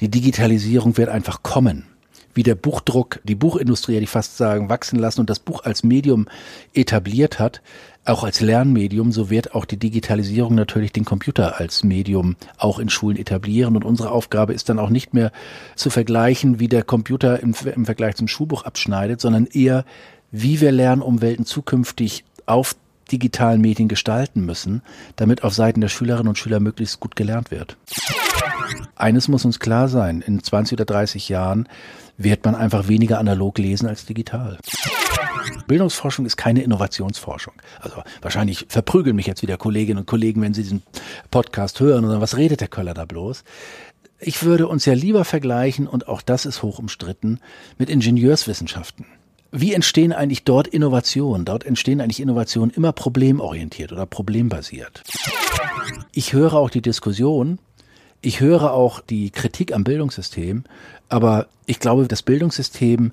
Die Digitalisierung wird einfach kommen wie der Buchdruck, die Buchindustrie, ich fast sagen, wachsen lassen und das Buch als Medium etabliert hat, auch als Lernmedium, so wird auch die Digitalisierung natürlich den Computer als Medium auch in Schulen etablieren. Und unsere Aufgabe ist dann auch nicht mehr zu vergleichen, wie der Computer im, im Vergleich zum Schulbuch abschneidet, sondern eher, wie wir Lernumwelten zukünftig auf digitalen Medien gestalten müssen, damit auf Seiten der Schülerinnen und Schüler möglichst gut gelernt wird. Eines muss uns klar sein, in 20 oder 30 Jahren wird man einfach weniger analog lesen als digital. Bildungsforschung ist keine Innovationsforschung. Also wahrscheinlich verprügeln mich jetzt wieder Kolleginnen und Kollegen, wenn sie diesen Podcast hören oder was redet der Köller da bloß. Ich würde uns ja lieber vergleichen, und auch das ist hoch umstritten, mit Ingenieurswissenschaften. Wie entstehen eigentlich dort Innovationen? Dort entstehen eigentlich Innovationen immer problemorientiert oder problembasiert. Ich höre auch die Diskussion, ich höre auch die Kritik am Bildungssystem, aber ich glaube, das Bildungssystem,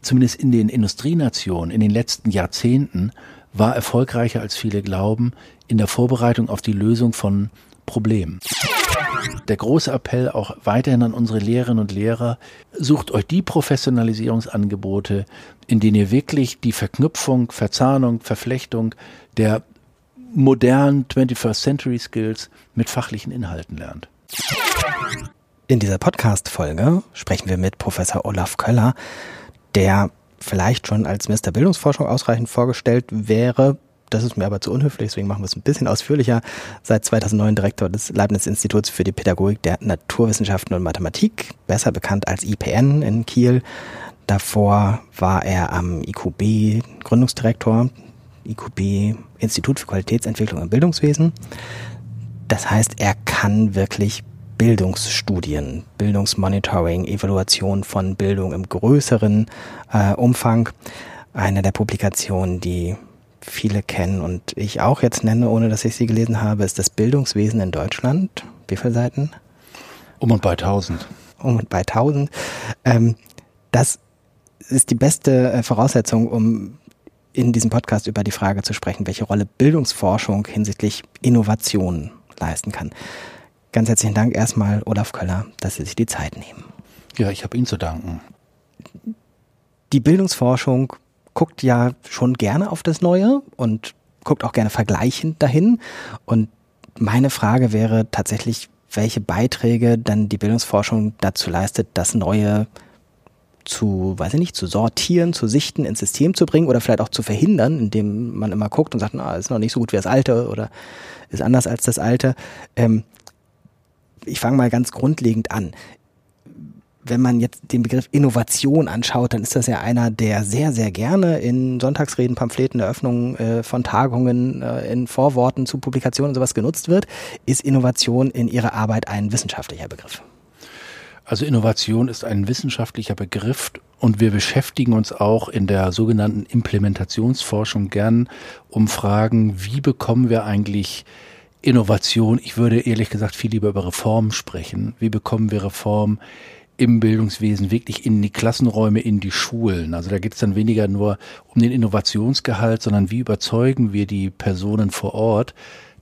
zumindest in den Industrienationen in den letzten Jahrzehnten, war erfolgreicher als viele glauben in der Vorbereitung auf die Lösung von Problemen. Der große Appell auch weiterhin an unsere Lehrerinnen und Lehrer, sucht euch die Professionalisierungsangebote, in denen ihr wirklich die Verknüpfung, Verzahnung, Verflechtung der modernen 21st Century Skills mit fachlichen Inhalten lernt. In dieser Podcast-Folge sprechen wir mit Professor Olaf Köller, der vielleicht schon als Mr. Bildungsforschung ausreichend vorgestellt wäre. Das ist mir aber zu unhöflich, deswegen machen wir es ein bisschen ausführlicher. Seit 2009 Direktor des Leibniz-Instituts für die Pädagogik der Naturwissenschaften und Mathematik, besser bekannt als IPN in Kiel. Davor war er am IQB Gründungsdirektor, IQB Institut für Qualitätsentwicklung im Bildungswesen. Das heißt, er kann wirklich Bildungsstudien, Bildungsmonitoring, Evaluation von Bildung im größeren äh, Umfang. Eine der Publikationen, die viele kennen und ich auch jetzt nenne, ohne dass ich sie gelesen habe, ist das Bildungswesen in Deutschland. Wie viele Seiten? Um und bei 1000. Um und bei 1000. Ähm, das ist die beste äh, Voraussetzung, um in diesem Podcast über die Frage zu sprechen, welche Rolle Bildungsforschung hinsichtlich Innovation leisten kann. Ganz herzlichen Dank erstmal, Olaf Köller, dass Sie sich die Zeit nehmen. Ja, ich habe Ihnen zu danken. Die Bildungsforschung guckt ja schon gerne auf das Neue und guckt auch gerne vergleichend dahin. Und meine Frage wäre tatsächlich, welche Beiträge dann die Bildungsforschung dazu leistet, das Neue zu, weiß ich nicht, zu sortieren, zu sichten, ins System zu bringen oder vielleicht auch zu verhindern, indem man immer guckt und sagt, na, ist noch nicht so gut wie das Alte oder ist anders als das Alte. Ähm, ich fange mal ganz grundlegend an. Wenn man jetzt den Begriff Innovation anschaut, dann ist das ja einer, der sehr, sehr gerne in Sonntagsreden, Pamphleten, Eröffnungen äh, von Tagungen, äh, in Vorworten zu Publikationen und sowas genutzt wird. Ist Innovation in Ihrer Arbeit ein wissenschaftlicher Begriff? Also Innovation ist ein wissenschaftlicher Begriff und wir beschäftigen uns auch in der sogenannten Implementationsforschung gern um Fragen, wie bekommen wir eigentlich Innovation, ich würde ehrlich gesagt viel lieber über Reform sprechen. Wie bekommen wir Reform im Bildungswesen wirklich in die Klassenräume, in die Schulen? Also da geht es dann weniger nur um den Innovationsgehalt, sondern wie überzeugen wir die Personen vor Ort,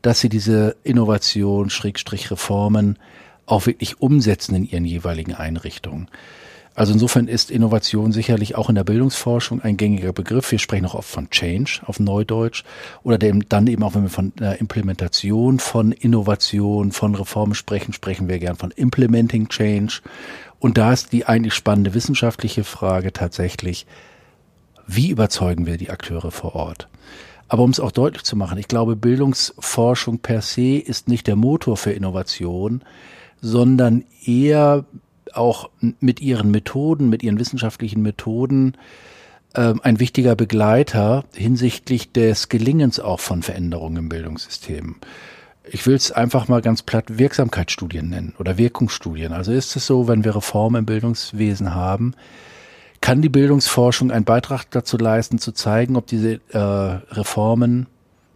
dass sie diese Innovation, Schrägstrich Reformen auch wirklich umsetzen in ihren jeweiligen Einrichtungen. Also insofern ist Innovation sicherlich auch in der Bildungsforschung ein gängiger Begriff. Wir sprechen auch oft von Change auf Neudeutsch oder dem, dann eben auch, wenn wir von der Implementation von Innovation, von Reformen sprechen, sprechen wir gern von Implementing Change. Und da ist die eigentlich spannende wissenschaftliche Frage tatsächlich, wie überzeugen wir die Akteure vor Ort? Aber um es auch deutlich zu machen, ich glaube, Bildungsforschung per se ist nicht der Motor für Innovation, sondern eher auch mit ihren Methoden, mit ihren wissenschaftlichen Methoden äh, ein wichtiger Begleiter hinsichtlich des Gelingens auch von Veränderungen im Bildungssystem. Ich will es einfach mal ganz platt Wirksamkeitsstudien nennen oder Wirkungsstudien. Also ist es so, wenn wir Reformen im Bildungswesen haben, kann die Bildungsforschung einen Beitrag dazu leisten, zu zeigen, ob diese äh, Reformen,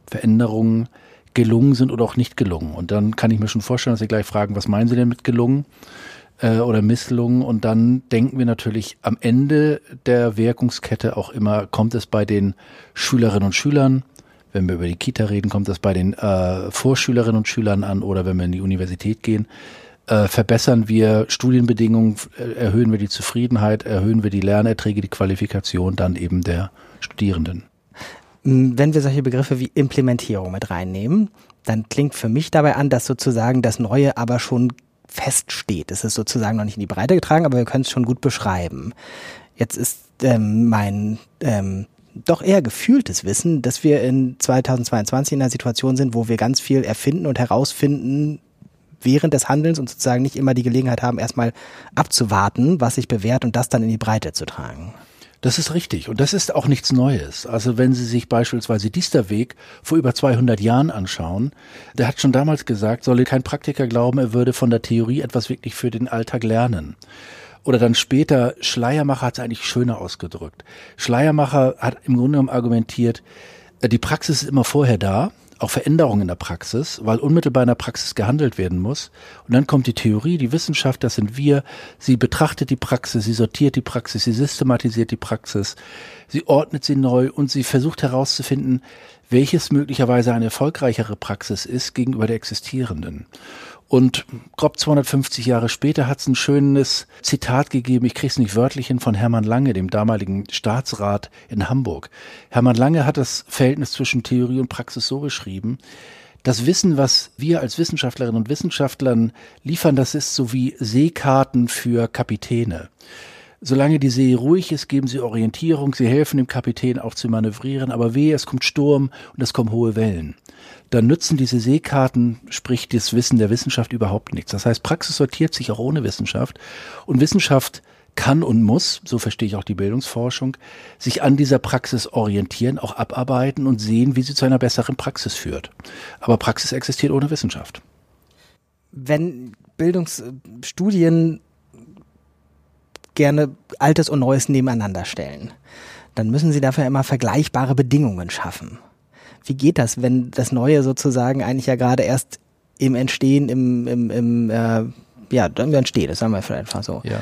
Veränderungen gelungen sind oder auch nicht gelungen. Und dann kann ich mir schon vorstellen, dass Sie gleich fragen, was meinen Sie denn mit gelungen? äh, oder Misslungen. Und dann denken wir natürlich am Ende der Wirkungskette auch immer, kommt es bei den Schülerinnen und Schülern, wenn wir über die Kita reden, kommt es bei den äh, Vorschülerinnen und Schülern an oder wenn wir in die Universität gehen, äh, verbessern wir Studienbedingungen, äh, erhöhen wir die Zufriedenheit, erhöhen wir die Lernerträge, die Qualifikation dann eben der Studierenden. Wenn wir solche Begriffe wie Implementierung mit reinnehmen, dann klingt für mich dabei an, dass sozusagen das Neue aber schon feststeht. Es ist sozusagen noch nicht in die Breite getragen, aber wir können es schon gut beschreiben. Jetzt ist ähm, mein ähm, doch eher gefühltes Wissen, dass wir in 2022 in einer Situation sind, wo wir ganz viel erfinden und herausfinden während des Handelns und sozusagen nicht immer die Gelegenheit haben, erstmal abzuwarten, was sich bewährt und das dann in die Breite zu tragen. Das ist richtig. Und das ist auch nichts Neues. Also wenn Sie sich beispielsweise Diesterweg vor über 200 Jahren anschauen, der hat schon damals gesagt, solle kein Praktiker glauben, er würde von der Theorie etwas wirklich für den Alltag lernen. Oder dann später, Schleiermacher hat es eigentlich schöner ausgedrückt. Schleiermacher hat im Grunde genommen argumentiert, äh, die Praxis ist immer vorher da auch Veränderungen in der Praxis, weil unmittelbar in der Praxis gehandelt werden muss. Und dann kommt die Theorie, die Wissenschaft, das sind wir. Sie betrachtet die Praxis, sie sortiert die Praxis, sie systematisiert die Praxis, sie ordnet sie neu und sie versucht herauszufinden, welches möglicherweise eine erfolgreichere Praxis ist gegenüber der existierenden. Und grob 250 Jahre später hat es ein schönes Zitat gegeben, ich kriege es nicht wörtlich hin, von Hermann Lange, dem damaligen Staatsrat in Hamburg. Hermann Lange hat das Verhältnis zwischen Theorie und Praxis so beschrieben, das Wissen, was wir als Wissenschaftlerinnen und Wissenschaftlern liefern, das ist so wie Seekarten für Kapitäne. Solange die See ruhig ist, geben sie Orientierung, sie helfen dem Kapitän auch zu manövrieren, aber wehe, es kommt Sturm und es kommen hohe Wellen dann nützen diese Seekarten, sprich das Wissen der Wissenschaft überhaupt nichts. Das heißt, Praxis sortiert sich auch ohne Wissenschaft und Wissenschaft kann und muss, so verstehe ich auch die Bildungsforschung, sich an dieser Praxis orientieren, auch abarbeiten und sehen, wie sie zu einer besseren Praxis führt. Aber Praxis existiert ohne Wissenschaft. Wenn Bildungsstudien gerne Altes und Neues nebeneinander stellen, dann müssen sie dafür immer vergleichbare Bedingungen schaffen. Wie geht das, wenn das Neue sozusagen eigentlich ja gerade erst im Entstehen, im, im, im äh, ja, dann entsteht, das sagen wir vielleicht einfach so. Ja.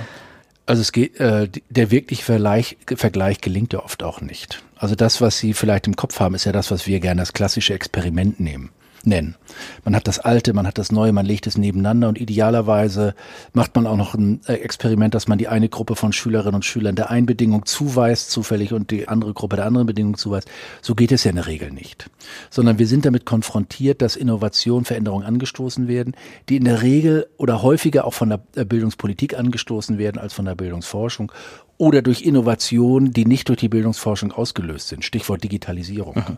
Also es geht, äh, der wirkliche Vergleich, Vergleich gelingt ja oft auch nicht. Also das, was Sie vielleicht im Kopf haben, ist ja das, was wir gerne als klassische Experiment nehmen nennen. Man hat das Alte, man hat das Neue, man legt es nebeneinander und idealerweise macht man auch noch ein äh, Experiment, dass man die eine Gruppe von Schülerinnen und Schülern der einen Bedingung zuweist, zufällig, und die andere Gruppe der anderen Bedingung zuweist. So geht es ja in der Regel nicht. Sondern wir sind damit konfrontiert, dass Innovation, Veränderungen angestoßen werden, die in der Regel oder häufiger auch von der äh, Bildungspolitik angestoßen werden als von der Bildungsforschung oder durch Innovationen, die nicht durch die Bildungsforschung ausgelöst sind. Stichwort Digitalisierung. Mhm.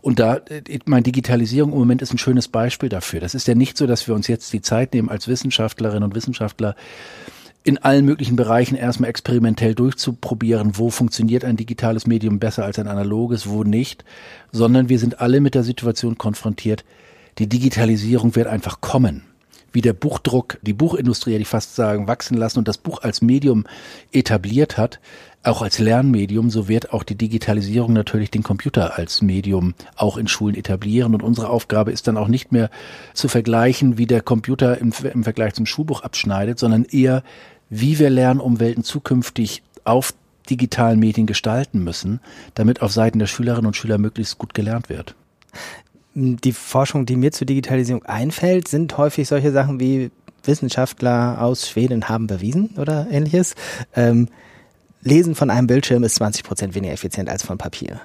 Und da, äh, ich meine, Digitalisierung im Moment ist ein schönes Beispiel dafür. Das ist ja nicht so, dass wir uns jetzt die Zeit nehmen, als Wissenschaftlerinnen und Wissenschaftler in allen möglichen Bereichen erstmal experimentell durchzuprobieren, wo funktioniert ein digitales Medium besser als ein analoges, wo nicht, sondern wir sind alle mit der Situation konfrontiert, die Digitalisierung wird einfach kommen wie der Buchdruck, die Buchindustrie, ich fast sagen, wachsen lassen und das Buch als Medium etabliert hat, auch als Lernmedium, so wird auch die Digitalisierung natürlich den Computer als Medium auch in Schulen etablieren. Und unsere Aufgabe ist dann auch nicht mehr zu vergleichen, wie der Computer im, im Vergleich zum Schulbuch abschneidet, sondern eher, wie wir Lernumwelten zukünftig auf digitalen Medien gestalten müssen, damit auf Seiten der Schülerinnen und Schüler möglichst gut gelernt wird die Forschung, die mir zur Digitalisierung einfällt, sind häufig solche Sachen wie Wissenschaftler aus Schweden haben bewiesen oder ähnliches. Ähm, Lesen von einem Bildschirm ist 20 Prozent weniger effizient als von Papier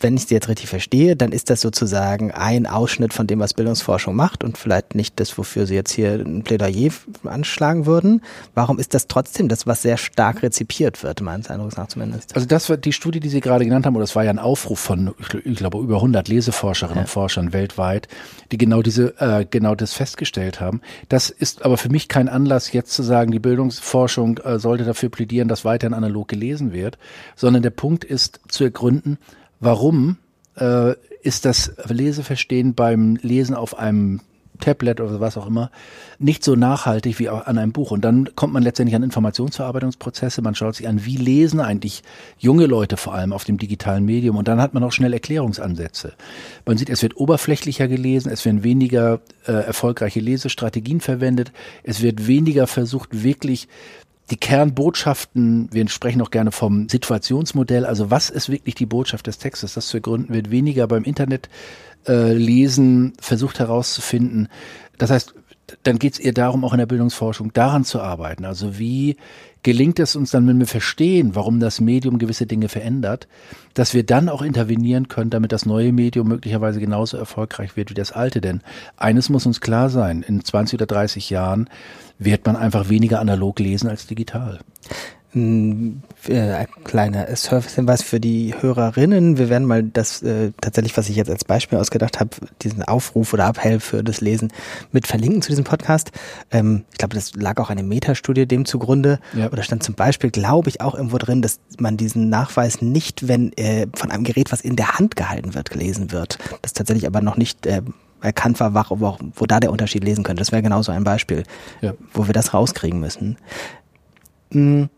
wenn ich Sie jetzt richtig verstehe, dann ist das sozusagen ein Ausschnitt von dem, was Bildungsforschung macht und vielleicht nicht das, wofür Sie jetzt hier ein Plädoyer anschlagen würden. Warum ist das trotzdem das, was sehr stark rezipiert wird, meines Eindrucks nach zumindest? Also das war die Studie, die Sie gerade genannt haben, oder das war ja ein Aufruf von, ich glaube, über 100 Leseforscherinnen ja. und Forschern weltweit, die genau diese, äh, genau das festgestellt haben. Das ist aber für mich kein Anlass, jetzt zu sagen, die Bildungsforschung äh, sollte dafür plädieren, dass weiterhin analog gelesen wird, sondern der Punkt ist zu ergründen, warum äh, ist das Leseverstehen beim Lesen auf einem Tablet oder was auch immer, nicht so nachhaltig wie an einem Buch. Und dann kommt man letztendlich an Informationsverarbeitungsprozesse, man schaut sich an, wie lesen eigentlich junge Leute vor allem auf dem digitalen Medium und dann hat man auch schnell Erklärungsansätze. Man sieht, es wird oberflächlicher gelesen, es werden weniger äh, erfolgreiche Lesestrategien verwendet, es wird weniger versucht, wirklich die Kernbotschaften, wir sprechen auch gerne vom Situationsmodell, also was ist wirklich die Botschaft des Textes, das zu ergründen wird weniger beim Internet äh, lesen versucht herauszufinden. Das heißt, dann geht es ihr darum, auch in der Bildungsforschung daran zu arbeiten. Also wie gelingt es uns dann, wenn wir verstehen, warum das Medium gewisse Dinge verändert, dass wir dann auch intervenieren können, damit das neue Medium möglicherweise genauso erfolgreich wird wie das alte. Denn eines muss uns klar sein, in 20 oder 30 Jahren wird man einfach weniger analog lesen als digital ein, äh, ein kleiner Service-Hinweis für die Hörerinnen. Wir werden mal das äh, tatsächlich, was ich jetzt als Beispiel ausgedacht habe, diesen Aufruf oder Appell für das Lesen mit verlinken zu diesem Podcast. Ähm, ich glaube, das lag auch eine Metastudie dem zugrunde. Ja. Oder stand zum Beispiel, glaube ich, auch irgendwo drin, dass man diesen Nachweis nicht, wenn äh, von einem Gerät, was in der Hand gehalten wird, gelesen wird. Das tatsächlich aber noch nicht äh, erkannt war, wo, wo da der Unterschied lesen könnte. Das wäre genauso ein Beispiel, ja. wo wir das rauskriegen müssen. Mhm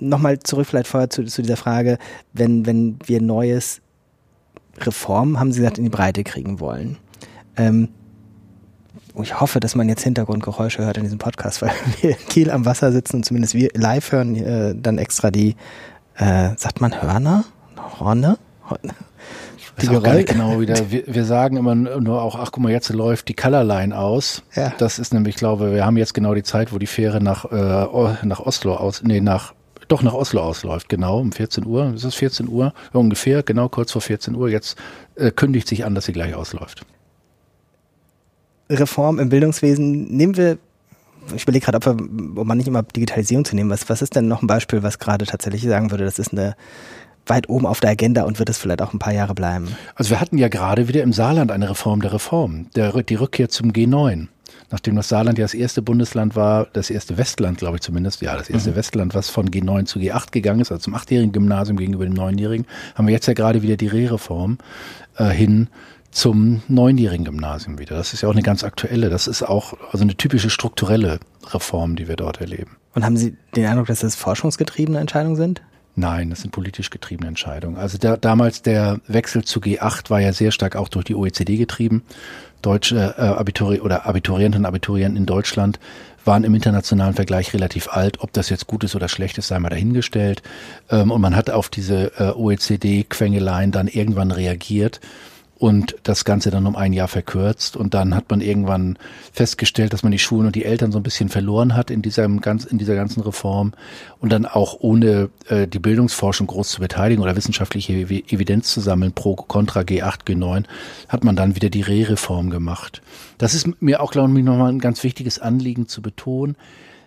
nochmal zurück vielleicht vorher zu, zu dieser Frage, wenn, wenn wir neues Reform, haben Sie gesagt, in die Breite kriegen wollen. Ähm, ich hoffe, dass man jetzt Hintergrundgeräusche hört in diesem Podcast, weil wir in Kiel am Wasser sitzen und zumindest wir live hören äh, dann extra die, äh, sagt man Hörner? Horne? Horne? Die Geräusche. Genau wieder. Wir, wir, sagen immer nur auch, ach guck mal, jetzt läuft die Colorline aus. Ja. Das ist nämlich, ich glaube, wir haben jetzt genau die Zeit, wo die Fähre nach, äh, nach Oslo aus, nee, nach doch nach Oslo ausläuft, genau, um 14 Uhr. Ist es 14 Uhr? Ungefähr, genau kurz vor 14 Uhr. Jetzt äh, kündigt sich an, dass sie gleich ausläuft. Reform im Bildungswesen nehmen wir ich überlege gerade, ob, ob man nicht immer Digitalisierung zu nehmen. Was, was ist denn noch ein Beispiel, was gerade tatsächlich sagen würde, das ist eine weit oben auf der Agenda und wird es vielleicht auch ein paar Jahre bleiben? Also wir hatten ja gerade wieder im Saarland eine Reform der Reform, der, die Rückkehr zum G9 nachdem das Saarland ja das erste Bundesland war, das erste Westland, glaube ich zumindest, ja, das erste mhm. Westland, was von G9 zu G8 gegangen ist, also zum achtjährigen Gymnasium gegenüber dem neunjährigen, haben wir jetzt ja gerade wieder die Rehreform äh, hin zum neunjährigen Gymnasium wieder. Das ist ja auch eine ganz aktuelle, das ist auch also eine typische strukturelle Reform, die wir dort erleben. Und haben Sie den Eindruck, dass das forschungsgetriebene Entscheidungen sind? Nein, das sind politisch getriebene Entscheidungen. Also der, damals der Wechsel zu G8 war ja sehr stark auch durch die OECD getrieben deutsche äh, Abituri oder Abiturientinnen und Abiturienten in Deutschland waren im internationalen Vergleich relativ alt. Ob das jetzt gut ist oder schlecht ist, sei mal dahingestellt. Ähm, und man hat auf diese äh, OECD-Quengeleien dann irgendwann reagiert und das Ganze dann um ein Jahr verkürzt. Und dann hat man irgendwann festgestellt, dass man die Schulen und die Eltern so ein bisschen verloren hat in dieser, ganz, in dieser ganzen Reform und dann auch ohne äh, die Bildungsforschung groß zu beteiligen oder wissenschaftliche Evidenz zu sammeln pro Contra G8, G9, hat man dann wieder die Re-Reform gemacht. Das ist mir auch, glaube ich, nochmal ein ganz wichtiges Anliegen zu betonen.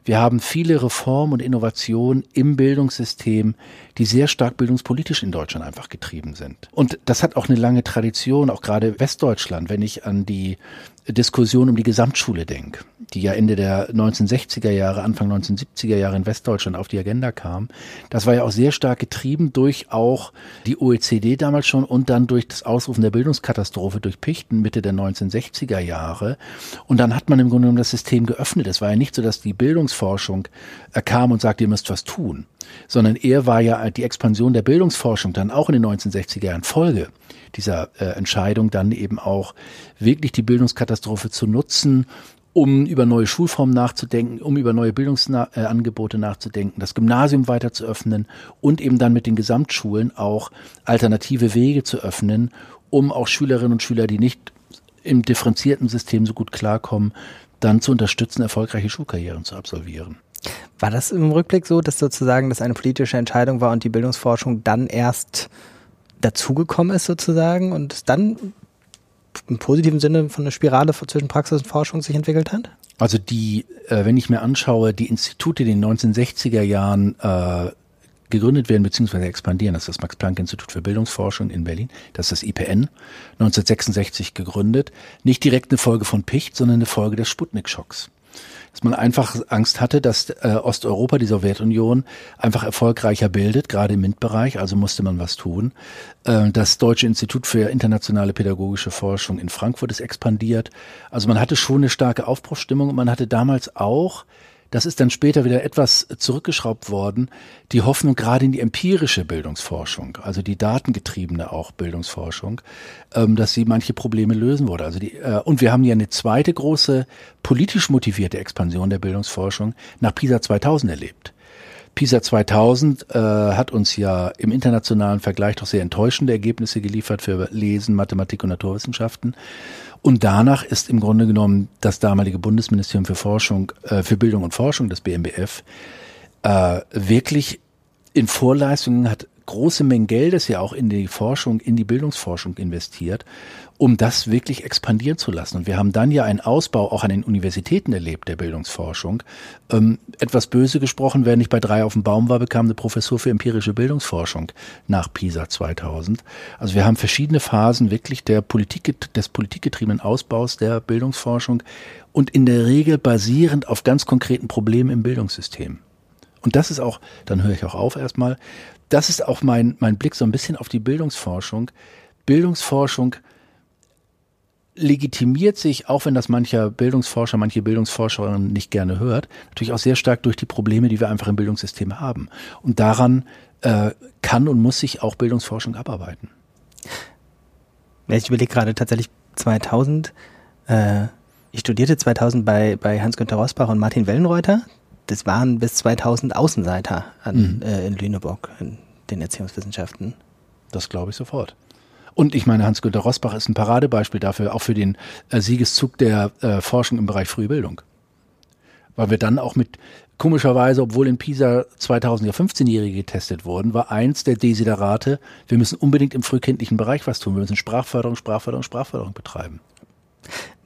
Wir haben viele Reformen und Innovationen im Bildungssystem, die sehr stark bildungspolitisch in Deutschland einfach getrieben sind. Und das hat auch eine lange Tradition, auch gerade Westdeutschland, wenn ich an die Diskussion um die Gesamtschule denke, die ja Ende der 1960er Jahre, Anfang 1970er Jahre in Westdeutschland auf die Agenda kam. Das war ja auch sehr stark getrieben durch auch die OECD damals schon und dann durch das Ausrufen der Bildungskatastrophe durch Pichten Mitte der 1960er Jahre. Und dann hat man im Grunde genommen das System geöffnet. Es war ja nicht so, dass die Bildungsforschung äh, kam und sagte, ihr müsst was tun, sondern eher war ja die Expansion der Bildungsforschung dann auch in den 1960er Jahren Folge dieser äh, Entscheidung dann eben auch wirklich die Bildungskatastrophe zu nutzen, um über neue Schulformen nachzudenken, um über neue Bildungsangebote nachzudenken, das Gymnasium weiter zu öffnen und eben dann mit den Gesamtschulen auch alternative Wege zu öffnen, um auch Schülerinnen und Schüler, die nicht im differenzierten System so gut klarkommen, dann zu unterstützen, erfolgreiche Schulkarrieren zu absolvieren. War das im Rückblick so, dass sozusagen das eine politische Entscheidung war und die Bildungsforschung dann erst dazugekommen ist sozusagen und dann im positiven Sinne von einer Spirale zwischen Praxis und Forschung sich entwickelt hat? Also die, äh, wenn ich mir anschaue, die Institute, die in den 1960er Jahren äh, gegründet werden bzw. expandieren, das ist das Max-Planck-Institut für Bildungsforschung in Berlin, das ist das IPN, 1966 gegründet, nicht direkt eine Folge von Picht, sondern eine Folge des Sputnik-Schocks dass man einfach Angst hatte, dass äh, Osteuropa, die Sowjetunion, einfach erfolgreicher bildet, gerade im MINT-Bereich, also musste man was tun. Äh, das Deutsche Institut für internationale pädagogische Forschung in Frankfurt ist expandiert. Also man hatte schon eine starke Aufbruchsstimmung und man hatte damals auch das ist dann später wieder etwas zurückgeschraubt worden, die Hoffnung gerade in die empirische Bildungsforschung, also die datengetriebene auch Bildungsforschung, ähm, dass sie manche Probleme lösen würde. Also die, äh, und wir haben ja eine zweite große politisch motivierte Expansion der Bildungsforschung nach PISA 2000 erlebt. PISA 2000 äh, hat uns ja im internationalen Vergleich doch sehr enttäuschende Ergebnisse geliefert für Lesen, Mathematik und Naturwissenschaften. Und danach ist im Grunde genommen das damalige Bundesministerium für Forschung, äh, für Bildung und Forschung, das BMBF, äh, wirklich in Vorleistungen hat große Mengen Geldes ja auch in die Forschung, in die Bildungsforschung investiert, um das wirklich expandieren zu lassen. Und wir haben dann ja einen Ausbau auch an den Universitäten erlebt, der Bildungsforschung. Ähm, etwas böse gesprochen, wer nicht bei drei auf dem Baum war, bekam eine Professur für empirische Bildungsforschung nach PISA 2000. Also wir haben verschiedene Phasen wirklich der Politik, des politikgetriebenen Ausbaus der Bildungsforschung und in der Regel basierend auf ganz konkreten Problemen im Bildungssystem. Und das ist auch, dann höre ich auch auf erstmal, das ist auch mein, mein Blick so ein bisschen auf die Bildungsforschung. Bildungsforschung legitimiert sich, auch wenn das mancher Bildungsforscher, manche Bildungsforscherinnen nicht gerne hört, natürlich auch sehr stark durch die Probleme, die wir einfach im Bildungssystem haben. Und daran äh, kann und muss sich auch Bildungsforschung abarbeiten. Ich überlege gerade tatsächlich 2000. Äh, ich studierte 2000 bei, bei Hans-Günter Rosbach und Martin Wellenreuter das waren bis 2000 Außenseiter an, mhm. äh, in Lüneburg in den Erziehungswissenschaften. Das glaube ich sofort. Und ich meine, Hans-Günter Rosbach ist ein Paradebeispiel dafür, auch für den äh, Siegeszug der äh, Forschung im Bereich frühe Bildung. Weil wir dann auch mit, komischerweise, obwohl in Pisa 2000 ja 15-Jährige getestet wurden, war eins der Desiderate, wir müssen unbedingt im frühkindlichen Bereich was tun. Wir müssen Sprachförderung, Sprachförderung, Sprachförderung betreiben.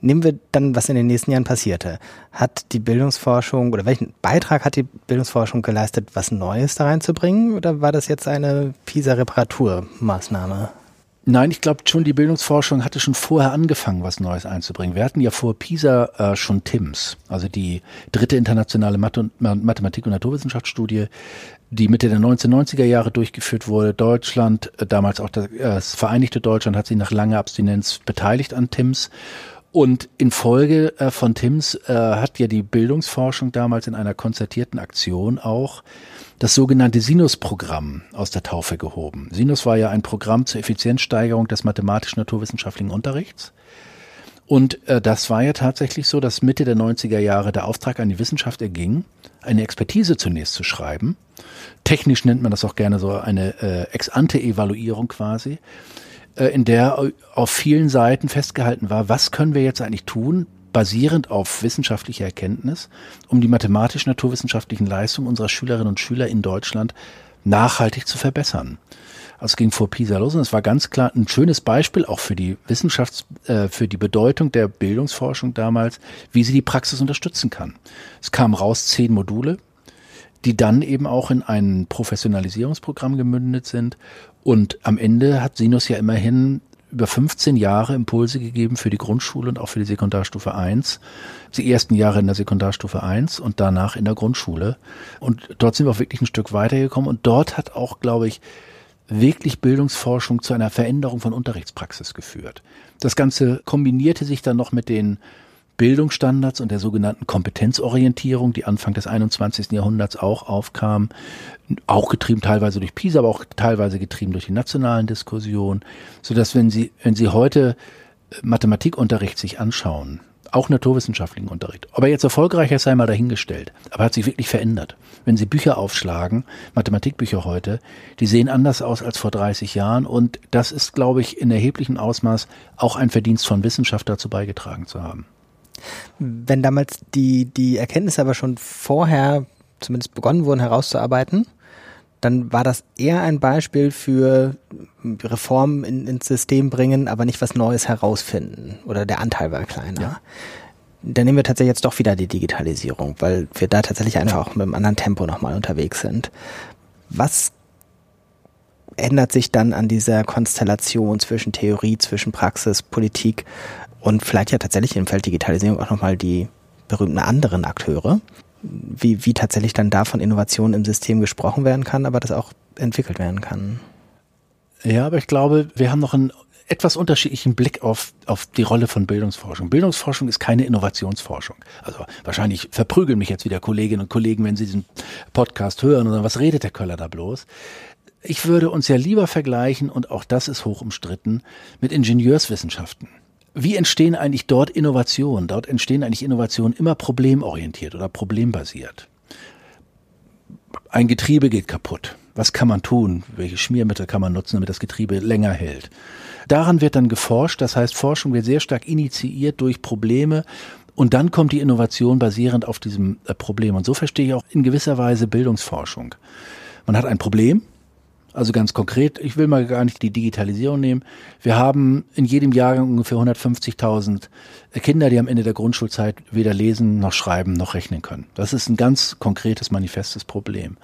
Nehmen wir dann, was in den nächsten Jahren passierte. Hat die Bildungsforschung oder welchen Beitrag hat die Bildungsforschung geleistet, was Neues da reinzubringen? Oder war das jetzt eine PISA-Reparaturmaßnahme? Nein, ich glaube schon, die Bildungsforschung hatte schon vorher angefangen, was Neues einzubringen. Wir hatten ja vor PISA äh, schon TIMS, also die dritte internationale Math Mathematik- und Naturwissenschaftsstudie, die Mitte der 1990er Jahre durchgeführt wurde. Deutschland, äh, damals auch das, äh, das Vereinigte Deutschland, hat sich nach langer Abstinenz beteiligt an TIMS. Und in Folge äh, von TIMS äh, hat ja die Bildungsforschung damals in einer konzertierten Aktion auch das sogenannte Sinus-Programm aus der Taufe gehoben. Sinus war ja ein Programm zur Effizienzsteigerung des mathematisch-naturwissenschaftlichen Unterrichts. Und äh, das war ja tatsächlich so, dass Mitte der 90er Jahre der Auftrag an die Wissenschaft erging, eine Expertise zunächst zu schreiben. Technisch nennt man das auch gerne so eine äh, Ex-ante-Evaluierung quasi in der auf vielen Seiten festgehalten war, was können wir jetzt eigentlich tun, basierend auf wissenschaftlicher Erkenntnis, um die mathematisch-naturwissenschaftlichen Leistungen unserer Schülerinnen und Schüler in Deutschland nachhaltig zu verbessern. Also es ging vor Pisa los und es war ganz klar ein schönes Beispiel auch für die Wissenschafts-, äh, für die Bedeutung der Bildungsforschung damals, wie sie die Praxis unterstützen kann. Es kamen raus zehn Module, die dann eben auch in ein Professionalisierungsprogramm gemündet sind und am Ende hat Sinus ja immerhin über 15 Jahre Impulse gegeben für die Grundschule und auch für die Sekundarstufe 1. Die ersten Jahre in der Sekundarstufe 1 und danach in der Grundschule. Und dort sind wir auch wirklich ein Stück weitergekommen. Und dort hat auch, glaube ich, wirklich Bildungsforschung zu einer Veränderung von Unterrichtspraxis geführt. Das Ganze kombinierte sich dann noch mit den Bildungsstandards und der sogenannten Kompetenzorientierung, die Anfang des 21. Jahrhunderts auch aufkam, auch getrieben teilweise durch PISA, aber auch teilweise getrieben durch die nationalen Diskussionen, so dass wenn Sie, wenn Sie heute äh, Mathematikunterricht sich anschauen, auch naturwissenschaftlichen Unterricht. Ob er jetzt erfolgreicher sei mal dahingestellt, aber hat sich wirklich verändert. Wenn Sie Bücher aufschlagen, Mathematikbücher heute, die sehen anders aus als vor 30 Jahren und das ist, glaube ich, in erheblichem Ausmaß auch ein Verdienst von Wissenschaft dazu beigetragen zu haben. Wenn damals die, die Erkenntnisse aber schon vorher zumindest begonnen wurden herauszuarbeiten, dann war das eher ein Beispiel für Reformen in, ins System bringen, aber nicht was Neues herausfinden. Oder der Anteil war kleiner. Ja. Dann nehmen wir tatsächlich jetzt doch wieder die Digitalisierung, weil wir da tatsächlich einfach auch mit einem anderen Tempo nochmal unterwegs sind. Was ändert sich dann an dieser Konstellation zwischen Theorie, zwischen Praxis, Politik und vielleicht ja tatsächlich im Feld Digitalisierung auch nochmal die berühmten anderen Akteure, wie, wie tatsächlich dann da von Innovationen im System gesprochen werden kann, aber das auch entwickelt werden kann. Ja, aber ich glaube, wir haben noch einen etwas unterschiedlichen Blick auf, auf die Rolle von Bildungsforschung. Bildungsforschung ist keine Innovationsforschung. Also wahrscheinlich verprügeln mich jetzt wieder Kolleginnen und Kollegen, wenn sie diesen Podcast hören sagen, was redet der Köller da bloß? Ich würde uns ja lieber vergleichen, und auch das ist hoch umstritten, mit Ingenieurswissenschaften wie entstehen eigentlich dort Innovationen? Dort entstehen eigentlich Innovationen immer problemorientiert oder problembasiert. ein Getriebe geht kaputt. Was kann man tun? Welche Schmiermittel kann man nutzen, damit das Getriebe länger hält? Daran wird dann geforscht. Das heißt, Forschung wird sehr stark initiiert durch Probleme. Und dann kommt die Innovation basierend auf diesem äh, Problem. Und so verstehe ich auch in gewisser Weise Bildungsforschung. Man hat ein Problem, also ganz konkret, ich will mal gar nicht die Digitalisierung nehmen. Wir haben in jedem Jahrgang ungefähr 150.000 Kinder, die am Ende der Grundschulzeit weder lesen noch schreiben noch rechnen können. Das ist ein ganz konkretes, manifestes Problem.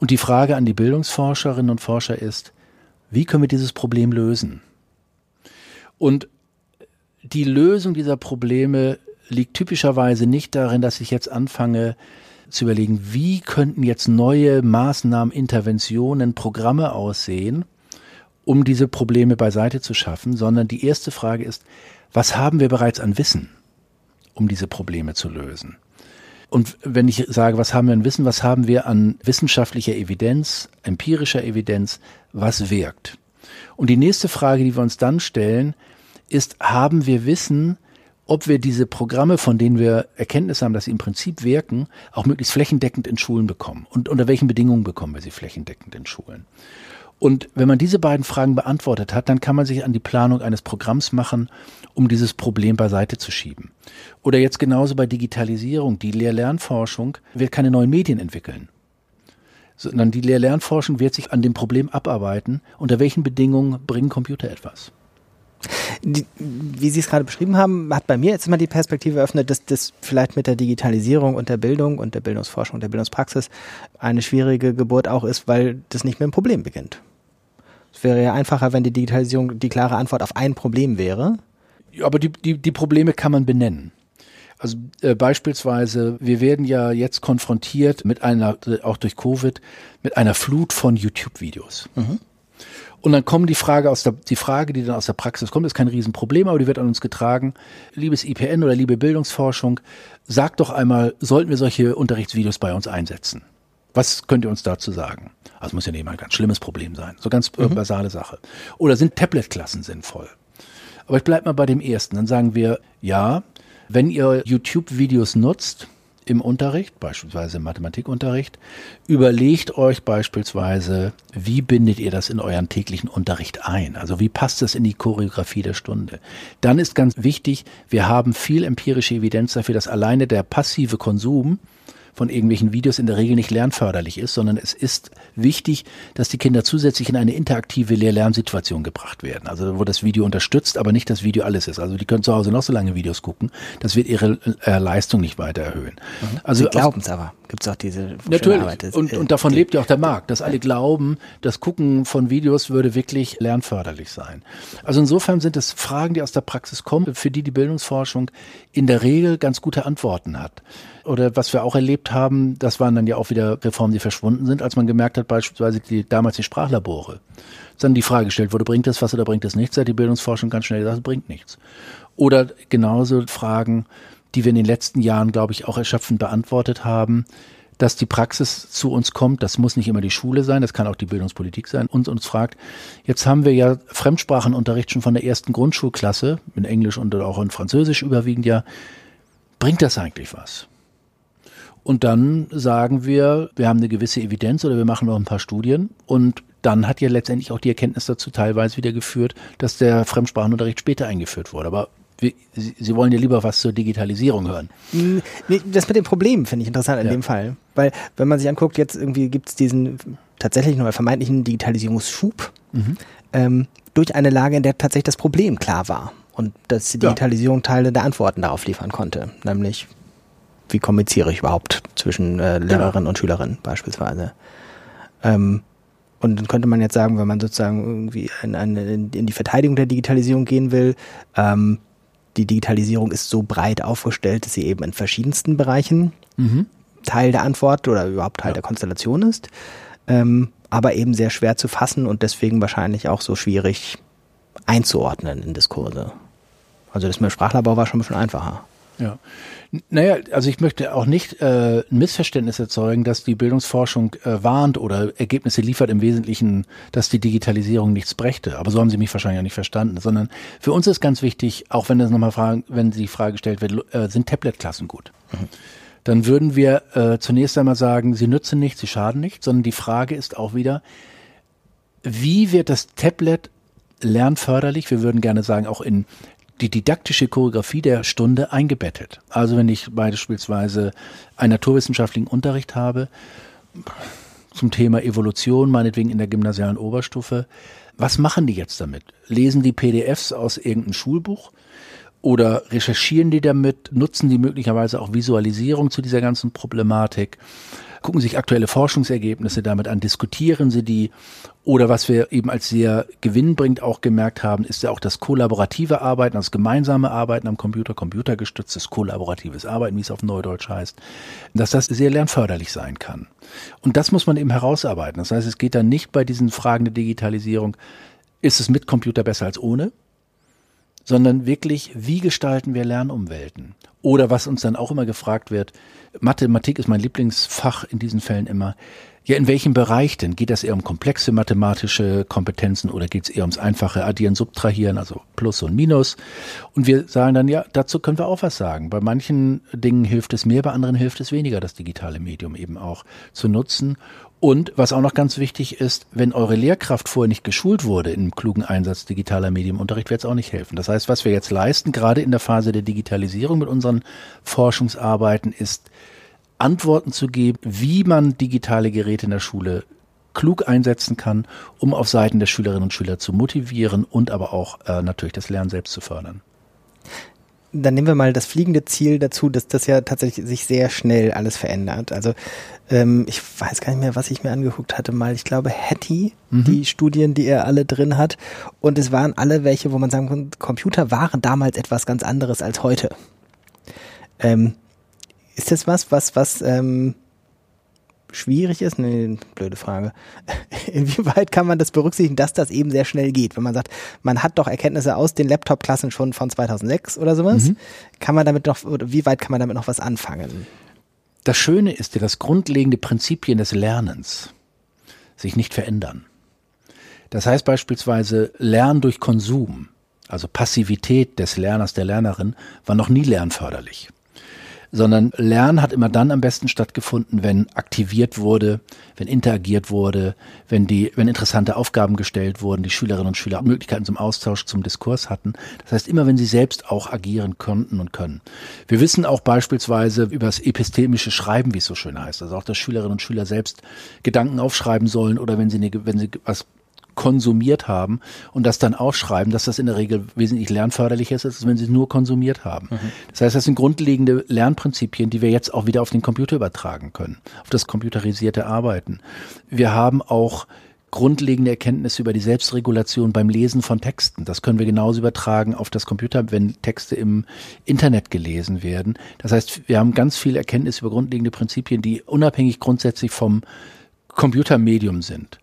Und die Frage an die Bildungsforscherinnen und Forscher ist, wie können wir dieses Problem lösen? Und die Lösung dieser Probleme liegt typischerweise nicht darin, dass ich jetzt anfange, zu überlegen, wie könnten jetzt neue Maßnahmen, Interventionen, Programme aussehen, um diese Probleme beiseite zu schaffen, sondern die erste Frage ist, was haben wir bereits an Wissen, um diese Probleme zu lösen? Und wenn ich sage, was haben wir an Wissen, was haben wir an wissenschaftlicher Evidenz, empirischer Evidenz, was wirkt? Und die nächste Frage, die wir uns dann stellen, ist, haben wir Wissen, ob wir diese Programme, von denen wir Erkenntnis haben, dass sie im Prinzip wirken, auch möglichst flächendeckend in Schulen bekommen. Und unter welchen Bedingungen bekommen wir sie flächendeckend in Schulen? Und wenn man diese beiden Fragen beantwortet hat, dann kann man sich an die Planung eines Programms machen, um dieses Problem beiseite zu schieben. Oder jetzt genauso bei Digitalisierung. Die Lehr-Lernforschung wird keine neuen Medien entwickeln sondern die Lehr-Lernforschung wird sich an dem Problem abarbeiten, unter welchen Bedingungen bringen Computer etwas. Die, wie Sie es gerade beschrieben haben, hat bei mir jetzt immer die Perspektive eröffnet, dass das vielleicht mit der Digitalisierung und der Bildung und der Bildungsforschung und der Bildungspraxis eine schwierige Geburt auch ist, weil das nicht mehr ein Problem beginnt. Es wäre ja einfacher, wenn die Digitalisierung die klare Antwort auf ein Problem wäre. Aber die, die, die Probleme kann man benennen. Also äh, beispielsweise, wir werden ja jetzt konfrontiert mit einer, auch durch Covid, mit einer Flut von YouTube-Videos. Mhm. Und dann kommen die Frage aus der, die Frage, die dann aus der Praxis kommt, ist kein Riesenproblem, aber die wird an uns getragen. Liebes IPN oder liebe Bildungsforschung, sagt doch einmal, sollten wir solche Unterrichtsvideos bei uns einsetzen? Was könnt ihr uns dazu sagen? Also muss ja nicht mal ein ganz schlimmes Problem sein. So ganz mhm. basale Sache. Oder sind Tablet-Klassen sinnvoll? Aber ich bleib mal bei dem ersten. Dann sagen wir, ja, wenn ihr YouTube-Videos nutzt, im Unterricht, beispielsweise im Mathematikunterricht, überlegt euch beispielsweise, wie bindet ihr das in euren täglichen Unterricht ein? Also wie passt das in die Choreografie der Stunde? Dann ist ganz wichtig, wir haben viel empirische Evidenz dafür, dass alleine der passive Konsum von irgendwelchen Videos in der Regel nicht lernförderlich ist, sondern es ist wichtig, dass die Kinder zusätzlich in eine interaktive Lehr-Lernsituation gebracht werden. Also wo das Video unterstützt, aber nicht das Video alles ist. Also die können zu Hause noch so lange Videos gucken. Das wird ihre äh, Leistung nicht weiter erhöhen. Mhm. Also Sie glauben es aber. Gibt es auch diese Natürlich. Arbeit, und, und davon lebt ja auch der Markt, dass alle glauben, das Gucken von Videos würde wirklich lernförderlich sein. Also insofern sind es Fragen, die aus der Praxis kommen, für die die Bildungsforschung in der Regel ganz gute Antworten hat. Oder was wir auch erlebt haben, das waren dann ja auch wieder Reformen, die verschwunden sind, als man gemerkt hat, beispielsweise die, damals die Sprachlabore. Dann die Frage gestellt wurde, bringt das was oder bringt das nichts? Hat die Bildungsforschung ganz schnell gesagt, bringt nichts. Oder genauso Fragen, die wir in den letzten Jahren, glaube ich, auch erschöpfend beantwortet haben, dass die Praxis zu uns kommt, das muss nicht immer die Schule sein, das kann auch die Bildungspolitik sein, und uns fragt, jetzt haben wir ja Fremdsprachenunterricht schon von der ersten Grundschulklasse, in Englisch und auch in Französisch überwiegend ja, bringt das eigentlich was? Und dann sagen wir, wir haben eine gewisse Evidenz oder wir machen noch ein paar Studien. Und dann hat ja letztendlich auch die Erkenntnis dazu teilweise wieder geführt, dass der Fremdsprachenunterricht später eingeführt wurde. Aber Sie, Sie wollen ja lieber was zur Digitalisierung hören. Das mit dem Problem finde ich interessant in ja. dem Fall. Weil, wenn man sich anguckt, jetzt irgendwie gibt es diesen tatsächlichen oder vermeintlichen Digitalisierungsschub mhm. ähm, durch eine Lage, in der tatsächlich das Problem klar war. Und dass die Digitalisierung ja. Teile der Antworten darauf liefern konnte. Nämlich wie kommuniziere ich überhaupt zwischen äh, Lehrerin ja. und Schülerin beispielsweise. Ähm, und dann könnte man jetzt sagen, wenn man sozusagen irgendwie in, in, in die Verteidigung der Digitalisierung gehen will, ähm, die Digitalisierung ist so breit aufgestellt, dass sie eben in verschiedensten Bereichen mhm. Teil der Antwort oder überhaupt Teil ja. der Konstellation ist, ähm, aber eben sehr schwer zu fassen und deswegen wahrscheinlich auch so schwierig einzuordnen in Diskurse. Also das mit dem Sprachlabor war schon ein bisschen einfacher. Ja. Naja, also ich möchte auch nicht äh, ein Missverständnis erzeugen, dass die Bildungsforschung äh, warnt oder Ergebnisse liefert im Wesentlichen, dass die Digitalisierung nichts brächte. Aber so haben Sie mich wahrscheinlich auch nicht verstanden, sondern für uns ist ganz wichtig, auch wenn das nochmal fragen, wenn die Frage gestellt wird, äh, sind Tablet-Klassen gut? Mhm. dann würden wir äh, zunächst einmal sagen, sie nützen nichts, sie schaden nicht, sondern die Frage ist auch wieder, wie wird das Tablet lernförderlich? Wir würden gerne sagen, auch in die didaktische Choreografie der Stunde eingebettet. Also wenn ich beispielsweise einen naturwissenschaftlichen Unterricht habe zum Thema Evolution, meinetwegen in der gymnasialen Oberstufe, was machen die jetzt damit? Lesen die PDFs aus irgendeinem Schulbuch? Oder recherchieren die damit? Nutzen die möglicherweise auch Visualisierung zu dieser ganzen Problematik? Gucken sich aktuelle Forschungsergebnisse damit an, diskutieren sie die. Oder was wir eben als sehr gewinnbringend auch gemerkt haben, ist ja auch das kollaborative Arbeiten, das gemeinsame Arbeiten am Computer, computergestütztes kollaboratives Arbeiten, wie es auf Neudeutsch heißt, dass das sehr lernförderlich sein kann. Und das muss man eben herausarbeiten. Das heißt, es geht dann nicht bei diesen Fragen der Digitalisierung, ist es mit Computer besser als ohne? Sondern wirklich, wie gestalten wir Lernumwelten? Oder was uns dann auch immer gefragt wird, Mathematik ist mein Lieblingsfach in diesen Fällen immer. Ja, in welchem Bereich denn? Geht das eher um komplexe mathematische Kompetenzen oder geht es eher ums einfache Addieren, Subtrahieren, also Plus und Minus? Und wir sagen dann, ja, dazu können wir auch was sagen. Bei manchen Dingen hilft es mehr, bei anderen hilft es weniger, das digitale Medium eben auch zu nutzen. Und was auch noch ganz wichtig ist, wenn eure Lehrkraft vorher nicht geschult wurde im klugen Einsatz digitaler Medienunterricht, wird es auch nicht helfen. Das heißt, was wir jetzt leisten, gerade in der Phase der Digitalisierung mit unseren Forschungsarbeiten, ist Antworten zu geben, wie man digitale Geräte in der Schule klug einsetzen kann, um auf Seiten der Schülerinnen und Schüler zu motivieren und aber auch äh, natürlich das Lernen selbst zu fördern dann nehmen wir mal das fliegende Ziel dazu, dass das ja tatsächlich sich sehr schnell alles verändert. Also ähm, ich weiß gar nicht mehr, was ich mir angeguckt hatte mal. Ich glaube Hattie, mhm. die Studien, die er alle drin hat. Und es waren alle welche, wo man sagen kann, Computer waren damals etwas ganz anderes als heute. Ähm, ist das was, was, was ähm, schwierig ist? Nee, blöde Frage. Inwieweit kann man das berücksichtigen, dass das eben sehr schnell geht? Wenn man sagt, man hat doch Erkenntnisse aus den Laptop-Klassen schon von 2006 oder sowas, mhm. kann man damit noch, oder wie weit kann man damit noch was anfangen? Das Schöne ist ja, dass grundlegende Prinzipien des Lernens sich nicht verändern. Das heißt beispielsweise Lernen durch Konsum, also Passivität des Lerners, der Lernerin, war noch nie lernförderlich sondern Lernen hat immer dann am besten stattgefunden, wenn aktiviert wurde, wenn interagiert wurde, wenn die, wenn interessante Aufgaben gestellt wurden, die Schülerinnen und Schüler Möglichkeiten zum Austausch, zum Diskurs hatten. Das heißt immer, wenn sie selbst auch agieren konnten und können. Wir wissen auch beispielsweise über das epistemische Schreiben, wie es so schön heißt, also auch, dass Schülerinnen und Schüler selbst Gedanken aufschreiben sollen oder wenn sie, eine, wenn sie was konsumiert haben und das dann aufschreiben, dass das in der Regel wesentlich lernförderlicher ist, als wenn sie es nur konsumiert haben. Mhm. Das heißt, das sind grundlegende Lernprinzipien, die wir jetzt auch wieder auf den Computer übertragen können, auf das computerisierte Arbeiten. Wir haben auch grundlegende Erkenntnisse über die Selbstregulation beim Lesen von Texten. Das können wir genauso übertragen auf das Computer, wenn Texte im Internet gelesen werden. Das heißt, wir haben ganz viel Erkenntnis über grundlegende Prinzipien, die unabhängig grundsätzlich vom Computermedium sind.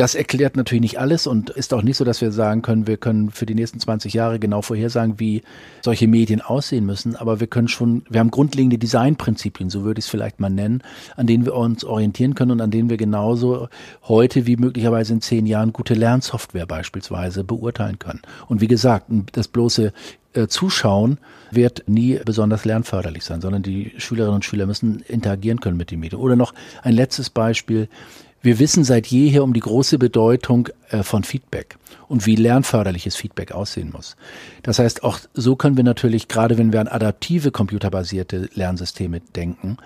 Das erklärt natürlich nicht alles und ist auch nicht so, dass wir sagen können, wir können für die nächsten 20 Jahre genau vorhersagen, wie solche Medien aussehen müssen. Aber wir können schon, wir haben grundlegende Designprinzipien, so würde ich es vielleicht mal nennen, an denen wir uns orientieren können und an denen wir genauso heute wie möglicherweise in zehn Jahren gute Lernsoftware beispielsweise beurteilen können. Und wie gesagt, das bloße äh, Zuschauen wird nie besonders lernförderlich sein, sondern die Schülerinnen und Schüler müssen interagieren können mit den Medien. Oder noch ein letztes Beispiel. Wir wissen seit jeher um die große Bedeutung äh, von Feedback und wie lernförderliches Feedback aussehen muss. Das heißt, auch so können wir natürlich, gerade wenn wir an adaptive computerbasierte Lernsysteme denken,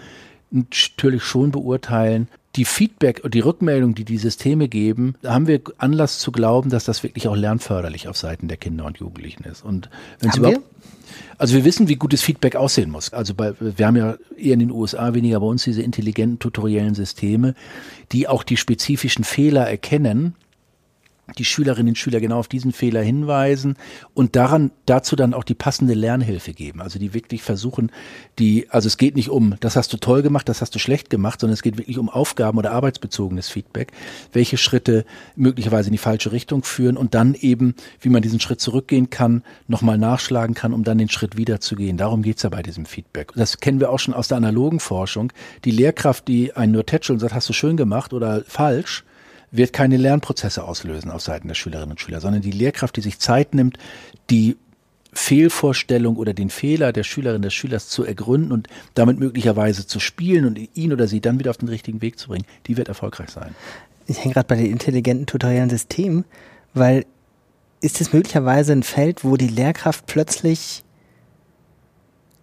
natürlich schon beurteilen, die Feedback und die Rückmeldung, die die Systeme geben, da haben wir Anlass zu glauben, dass das wirklich auch lernförderlich auf Seiten der Kinder und Jugendlichen ist. Und wenn es überhaupt, also wir wissen, wie gutes Feedback aussehen muss. Also bei, wir haben ja eher in den USA weniger bei uns diese intelligenten tutoriellen Systeme, die auch die spezifischen Fehler erkennen die Schülerinnen und Schüler genau auf diesen Fehler hinweisen und daran dazu dann auch die passende Lernhilfe geben. Also die wirklich versuchen, die, also es geht nicht um, das hast du toll gemacht, das hast du schlecht gemacht, sondern es geht wirklich um Aufgaben oder arbeitsbezogenes Feedback, welche Schritte möglicherweise in die falsche Richtung führen und dann eben, wie man diesen Schritt zurückgehen kann, nochmal nachschlagen kann, um dann den Schritt wieder zu gehen. Darum geht's ja bei diesem Feedback. Das kennen wir auch schon aus der analogen Forschung. Die Lehrkraft, die einen nur tätschelt und sagt, hast du schön gemacht oder falsch, wird keine Lernprozesse auslösen auf Seiten der Schülerinnen und Schüler, sondern die Lehrkraft, die sich Zeit nimmt, die Fehlvorstellung oder den Fehler der Schülerin, des Schülers zu ergründen und damit möglicherweise zu spielen und ihn oder sie dann wieder auf den richtigen Weg zu bringen, die wird erfolgreich sein. Ich hänge gerade bei den intelligenten tutoriellen Systemen, weil ist es möglicherweise ein Feld, wo die Lehrkraft plötzlich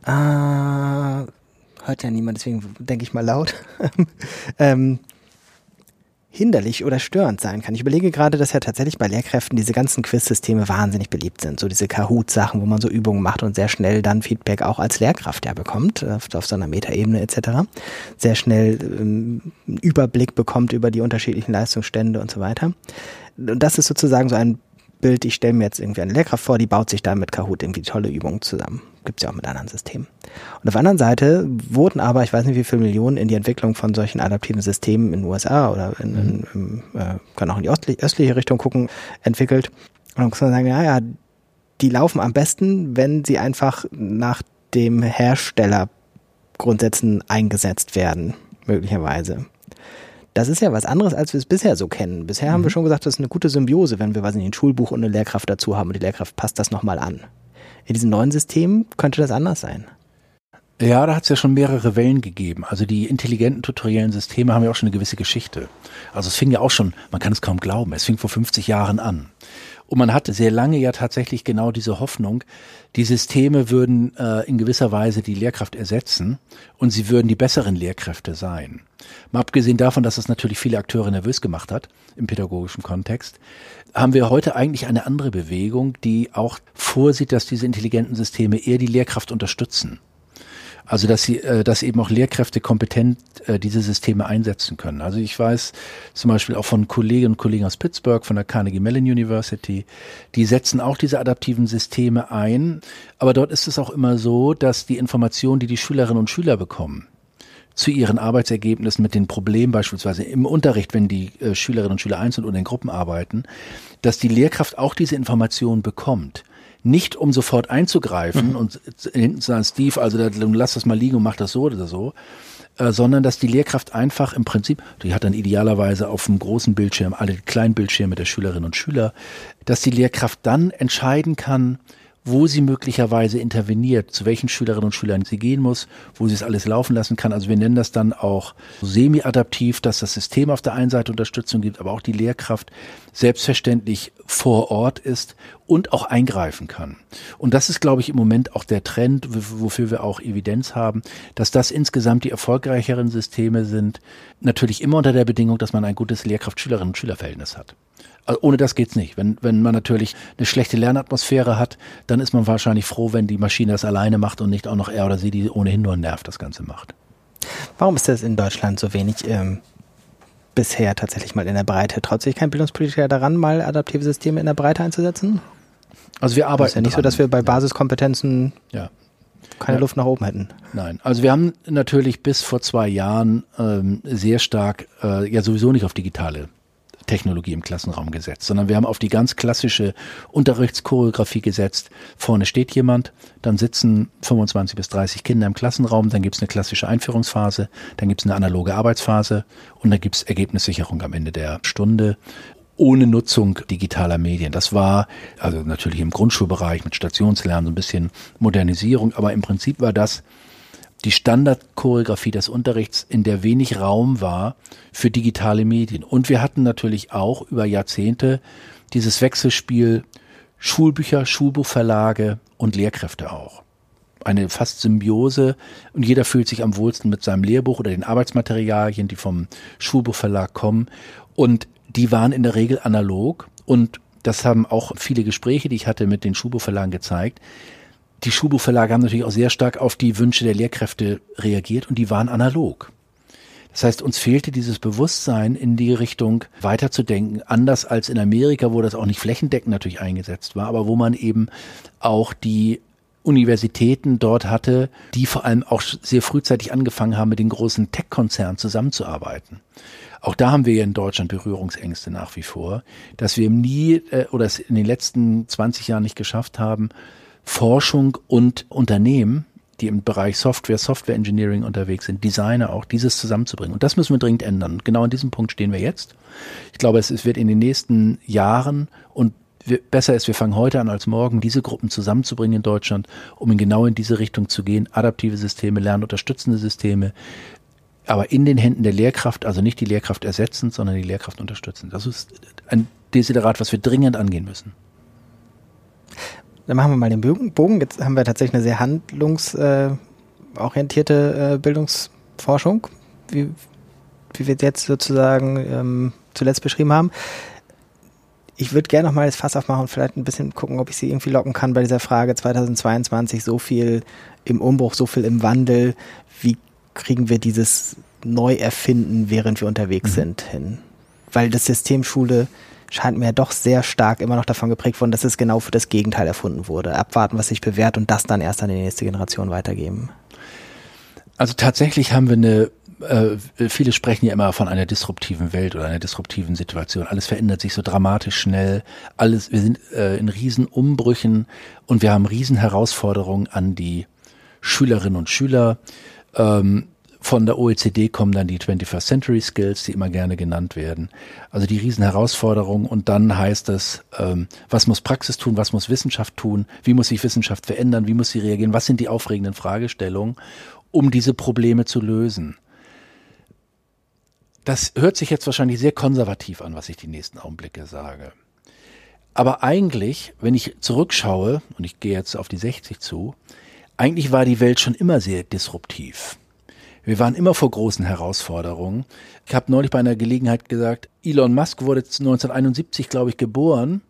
äh, hört ja niemand, deswegen denke ich mal laut, ähm, hinderlich oder störend sein kann. Ich überlege gerade, dass ja tatsächlich bei Lehrkräften diese ganzen Quiz-Systeme wahnsinnig beliebt sind. So diese Kahoot-Sachen, wo man so Übungen macht und sehr schnell dann Feedback auch als Lehrkraft ja bekommt, auf, auf so einer Metaebene etc. Sehr schnell ähm, einen Überblick bekommt über die unterschiedlichen Leistungsstände und so weiter. Und das ist sozusagen so ein Bild, ich stelle mir jetzt irgendwie eine Lehrkraft vor, die baut sich da mit Kahoot irgendwie tolle Übungen zusammen. Gibt's ja auch mit anderen Systemen. Und auf der anderen Seite wurden aber, ich weiß nicht wie viele Millionen, in die Entwicklung von solchen adaptiven Systemen in den USA oder in, in, in äh, können auch in die östliche Richtung gucken, entwickelt. Und dann muss man sagen, ja, ja, die laufen am besten, wenn sie einfach nach dem Hersteller Grundsätzen eingesetzt werden, möglicherweise. Das ist ja was anderes, als wir es bisher so kennen. Bisher mhm. haben wir mhm. schon gesagt, das ist eine gute Symbiose, wenn wir was in ein Schulbuch und eine Lehrkraft dazu haben und die Lehrkraft passt das nochmal an. In diesem neuen System könnte das anders sein. Ja, da hat es ja schon mehrere Wellen gegeben. Also die intelligenten tutoriellen Systeme haben ja auch schon eine gewisse Geschichte. Also es fing ja auch schon, man kann es kaum glauben, es fing vor 50 Jahren an. Und man hatte sehr lange ja tatsächlich genau diese Hoffnung, die Systeme würden äh, in gewisser Weise die Lehrkraft ersetzen und sie würden die besseren Lehrkräfte sein. Mal abgesehen davon, dass es natürlich viele Akteure nervös gemacht hat im pädagogischen Kontext, haben wir heute eigentlich eine andere Bewegung, die auch vorsieht, dass diese intelligenten Systeme eher die Lehrkraft unterstützen. Also dass sie, äh, dass eben auch Lehrkräfte kompetent äh, diese Systeme einsetzen können. Also ich weiß zum Beispiel auch von Kolleginnen und Kollegen aus Pittsburgh, von der Carnegie Mellon University, die setzen auch diese adaptiven Systeme ein. Aber dort ist es auch immer so, dass die Informationen, die die Schülerinnen und Schüler bekommen, zu ihren Arbeitsergebnissen mit den Problemen beispielsweise im Unterricht, wenn die äh, Schülerinnen und Schüler einzeln oder in Gruppen arbeiten, dass die Lehrkraft auch diese Informationen bekommt nicht um sofort einzugreifen mhm. und hinten zu sagen, Steve, also lass das mal liegen und mach das so oder so, äh, sondern dass die Lehrkraft einfach im Prinzip, die hat dann idealerweise auf dem großen Bildschirm alle kleinen Bildschirme der Schülerinnen und Schüler, dass die Lehrkraft dann entscheiden kann, wo sie möglicherweise interveniert, zu welchen Schülerinnen und Schülern sie gehen muss, wo sie es alles laufen lassen kann. Also wir nennen das dann auch semi-adaptiv, dass das System auf der einen Seite Unterstützung gibt, aber auch die Lehrkraft selbstverständlich vor Ort ist und auch eingreifen kann. Und das ist, glaube ich, im Moment auch der Trend, wofür wir auch Evidenz haben, dass das insgesamt die erfolgreicheren Systeme sind. Natürlich immer unter der Bedingung, dass man ein gutes Lehrkraft-Schülerinnen- und Schülerverhältnis hat. Also ohne das geht's nicht. Wenn, wenn man natürlich eine schlechte Lernatmosphäre hat, dann ist man wahrscheinlich froh, wenn die Maschine das alleine macht und nicht auch noch er oder sie, die ohnehin nur nervt, das Ganze macht. Warum ist das in Deutschland so wenig ähm, bisher tatsächlich mal in der Breite? Traut sich kein Bildungspolitiker daran, mal adaptive Systeme in der Breite einzusetzen? Also wir arbeiten. Es ist ja nicht dran. so, dass wir bei Basiskompetenzen ja. keine ja. Luft nach oben hätten. Nein, also wir haben natürlich bis vor zwei Jahren ähm, sehr stark äh, ja sowieso nicht auf digitale Technologie im Klassenraum gesetzt, sondern wir haben auf die ganz klassische Unterrichtschoreografie gesetzt. Vorne steht jemand, dann sitzen 25 bis 30 Kinder im Klassenraum, dann gibt es eine klassische Einführungsphase, dann gibt es eine analoge Arbeitsphase und dann gibt es Ergebnissicherung am Ende der Stunde ohne Nutzung digitaler Medien. Das war also natürlich im Grundschulbereich mit Stationslernen so ein bisschen Modernisierung, aber im Prinzip war das die Standardchoreografie des Unterrichts, in der wenig Raum war für digitale Medien. Und wir hatten natürlich auch über Jahrzehnte dieses Wechselspiel Schulbücher, Schulbuchverlage und Lehrkräfte auch. Eine fast Symbiose und jeder fühlt sich am wohlsten mit seinem Lehrbuch oder den Arbeitsmaterialien, die vom Schulbuchverlag kommen. Und die waren in der Regel analog und das haben auch viele Gespräche, die ich hatte mit den Schulbuchverlagen gezeigt die Schulbuchverlage haben natürlich auch sehr stark auf die Wünsche der Lehrkräfte reagiert und die waren analog. Das heißt, uns fehlte dieses Bewusstsein in die Richtung weiterzudenken, anders als in Amerika, wo das auch nicht flächendeckend natürlich eingesetzt war, aber wo man eben auch die Universitäten dort hatte, die vor allem auch sehr frühzeitig angefangen haben, mit den großen Tech-Konzernen zusammenzuarbeiten. Auch da haben wir ja in Deutschland Berührungsängste nach wie vor, dass wir nie äh, oder es in den letzten 20 Jahren nicht geschafft haben, Forschung und Unternehmen, die im Bereich Software, Software Engineering unterwegs sind, Designer auch, dieses zusammenzubringen. Und das müssen wir dringend ändern. Genau an diesem Punkt stehen wir jetzt. Ich glaube, es wird in den nächsten Jahren und wir, besser ist, wir fangen heute an als morgen, diese Gruppen zusammenzubringen in Deutschland, um in genau in diese Richtung zu gehen. Adaptive Systeme, lernunterstützende Systeme, aber in den Händen der Lehrkraft, also nicht die Lehrkraft ersetzen, sondern die Lehrkraft unterstützen. Das ist ein Desiderat, was wir dringend angehen müssen. Dann machen wir mal den Bogen. Jetzt haben wir tatsächlich eine sehr handlungsorientierte äh, Bildungsforschung, wie, wie wir es jetzt sozusagen ähm, zuletzt beschrieben haben ich würde gerne noch mal das Fass aufmachen und vielleicht ein bisschen gucken, ob ich sie irgendwie locken kann bei dieser Frage 2022, so viel im Umbruch, so viel im Wandel. Wie kriegen wir dieses Neuerfinden, während wir unterwegs mhm. sind, hin? Weil das System Schule scheint mir doch sehr stark immer noch davon geprägt worden, dass es genau für das Gegenteil erfunden wurde. Abwarten, was sich bewährt und das dann erst an die nächste Generation weitergeben. Also tatsächlich haben wir eine äh, viele sprechen ja immer von einer disruptiven Welt oder einer disruptiven Situation. Alles verändert sich so dramatisch schnell. Alles, wir sind äh, in Riesenumbrüchen und wir haben Riesenherausforderungen an die Schülerinnen und Schüler. Ähm, von der OECD kommen dann die 21st Century Skills, die immer gerne genannt werden. Also die Riesenherausforderung. Und dann heißt es, ähm, was muss Praxis tun, was muss Wissenschaft tun, wie muss sich Wissenschaft verändern, wie muss sie reagieren, was sind die aufregenden Fragestellungen, um diese Probleme zu lösen. Das hört sich jetzt wahrscheinlich sehr konservativ an, was ich die nächsten Augenblicke sage. Aber eigentlich, wenn ich zurückschaue, und ich gehe jetzt auf die 60 zu, eigentlich war die Welt schon immer sehr disruptiv. Wir waren immer vor großen Herausforderungen. Ich habe neulich bei einer Gelegenheit gesagt, Elon Musk wurde 1971, glaube ich, geboren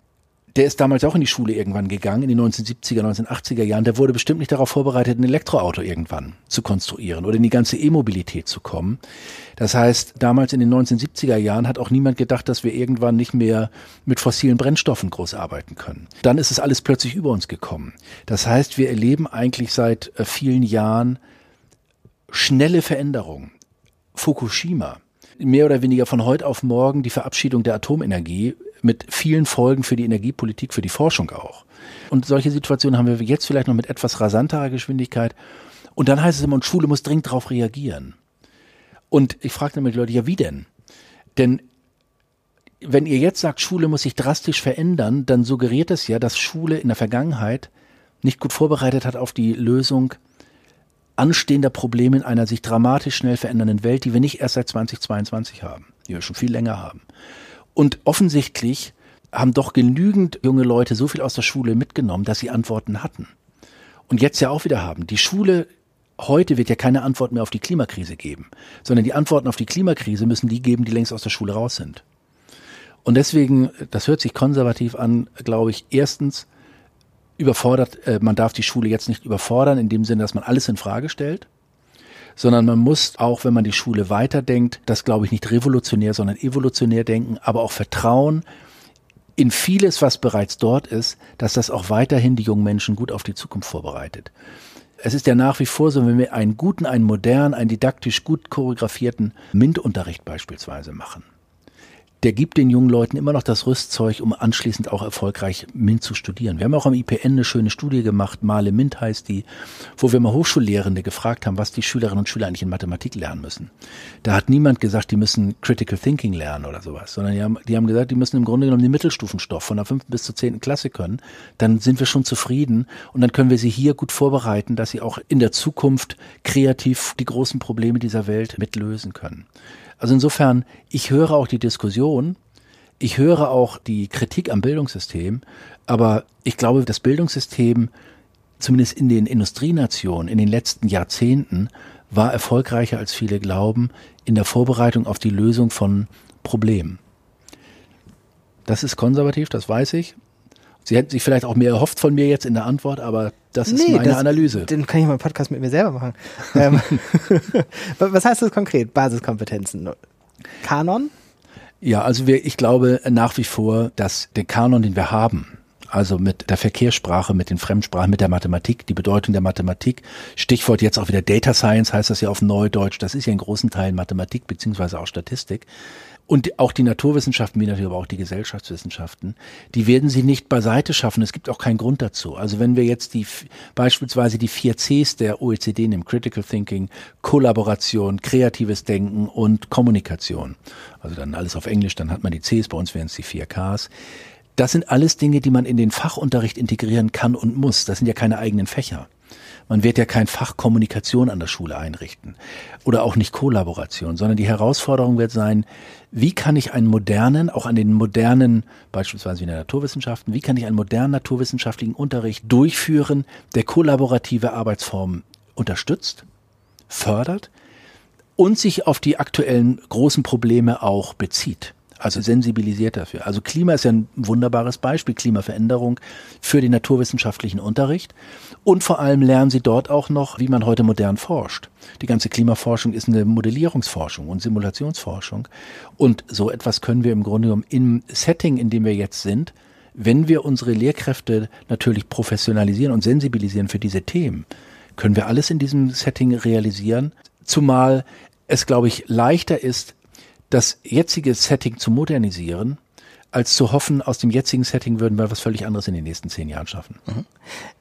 der ist damals auch in die Schule irgendwann gegangen, in den 1970er, 1980er Jahren. Der wurde bestimmt nicht darauf vorbereitet, ein Elektroauto irgendwann zu konstruieren oder in die ganze E-Mobilität zu kommen. Das heißt, damals in den 1970er Jahren hat auch niemand gedacht, dass wir irgendwann nicht mehr mit fossilen Brennstoffen groß arbeiten können. Dann ist es alles plötzlich über uns gekommen. Das heißt, wir erleben eigentlich seit äh, vielen Jahren schnelle Veränderungen. Fukushima, mehr oder weniger von heute auf morgen die Verabschiedung der Atomenergie mit vielen Folgen für die Energiepolitik, für die Forschung auch. Und solche Situationen haben wir jetzt vielleicht noch mit etwas rasanterer Geschwindigkeit. Und dann heißt es immer, und Schule muss dringend darauf reagieren. Und ich frage die Leute, ja, wie denn? Denn wenn ihr jetzt sagt, Schule muss sich drastisch verändern, dann suggeriert es ja, dass Schule in der Vergangenheit nicht gut vorbereitet hat auf die Lösung anstehender Probleme in einer sich dramatisch schnell verändernden Welt, die wir nicht erst seit 2022 haben, die wir schon viel länger haben. Und offensichtlich haben doch genügend junge Leute so viel aus der Schule mitgenommen, dass sie Antworten hatten. Und jetzt ja auch wieder haben. Die Schule heute wird ja keine Antwort mehr auf die Klimakrise geben, sondern die Antworten auf die Klimakrise müssen die geben, die längst aus der Schule raus sind. Und deswegen, das hört sich konservativ an, glaube ich, erstens überfordert, äh, man darf die Schule jetzt nicht überfordern, in dem Sinne, dass man alles in Frage stellt sondern man muss auch, wenn man die Schule weiterdenkt, das glaube ich nicht revolutionär, sondern evolutionär denken, aber auch vertrauen in vieles, was bereits dort ist, dass das auch weiterhin die jungen Menschen gut auf die Zukunft vorbereitet. Es ist ja nach wie vor so, wenn wir einen guten, einen modernen, einen didaktisch gut choreografierten MINT-Unterricht beispielsweise machen, der gibt den jungen Leuten immer noch das Rüstzeug, um anschließend auch erfolgreich MINT zu studieren. Wir haben auch am IPN eine schöne Studie gemacht, Male MINT heißt die, wo wir mal Hochschullehrende gefragt haben, was die Schülerinnen und Schüler eigentlich in Mathematik lernen müssen. Da hat niemand gesagt, die müssen Critical Thinking lernen oder sowas, sondern die haben, die haben gesagt, die müssen im Grunde genommen den Mittelstufenstoff von der fünften bis zur zehnten Klasse können. Dann sind wir schon zufrieden und dann können wir sie hier gut vorbereiten, dass sie auch in der Zukunft kreativ die großen Probleme dieser Welt mitlösen können. Also insofern, ich höre auch die Diskussion, ich höre auch die Kritik am Bildungssystem, aber ich glaube, das Bildungssystem, zumindest in den Industrienationen in den letzten Jahrzehnten, war erfolgreicher als viele glauben in der Vorbereitung auf die Lösung von Problemen. Das ist konservativ, das weiß ich. Sie hätten sich vielleicht auch mehr erhofft von mir jetzt in der Antwort, aber das ist nee, meine das, Analyse. Den kann ich mal einen Podcast mit mir selber machen. ähm, was heißt das konkret? Basiskompetenzen. Kanon? Ja, also wir, ich glaube nach wie vor, dass der Kanon, den wir haben, also mit der Verkehrssprache, mit den Fremdsprachen, mit der Mathematik, die Bedeutung der Mathematik. Stichwort jetzt auch wieder Data Science heißt das ja auf Neudeutsch. Das ist ja in großen Teilen Mathematik beziehungsweise auch Statistik. Und auch die Naturwissenschaften, wie natürlich aber auch die Gesellschaftswissenschaften, die werden sie nicht beiseite schaffen. Es gibt auch keinen Grund dazu. Also wenn wir jetzt die, beispielsweise die vier Cs der OECD nehmen, Critical Thinking, Kollaboration, kreatives Denken und Kommunikation. Also dann alles auf Englisch, dann hat man die Cs, bei uns wären es die vier Ks Das sind alles Dinge, die man in den Fachunterricht integrieren kann und muss. Das sind ja keine eigenen Fächer. Man wird ja kein Fach Kommunikation an der Schule einrichten oder auch nicht Kollaboration, sondern die Herausforderung wird sein, wie kann ich einen modernen, auch an den modernen, beispielsweise in der Naturwissenschaften, wie kann ich einen modernen naturwissenschaftlichen Unterricht durchführen, der kollaborative Arbeitsformen unterstützt, fördert und sich auf die aktuellen großen Probleme auch bezieht also sensibilisiert dafür. Also Klima ist ja ein wunderbares Beispiel, Klimaveränderung für den naturwissenschaftlichen Unterricht. Und vor allem lernen sie dort auch noch, wie man heute modern forscht. Die ganze Klimaforschung ist eine Modellierungsforschung und Simulationsforschung. Und so etwas können wir im Grunde genommen im Setting, in dem wir jetzt sind, wenn wir unsere Lehrkräfte natürlich professionalisieren und sensibilisieren für diese Themen, können wir alles in diesem Setting realisieren. Zumal es, glaube ich, leichter ist, das jetzige Setting zu modernisieren, als zu hoffen, aus dem jetzigen Setting würden wir was völlig anderes in den nächsten zehn Jahren schaffen.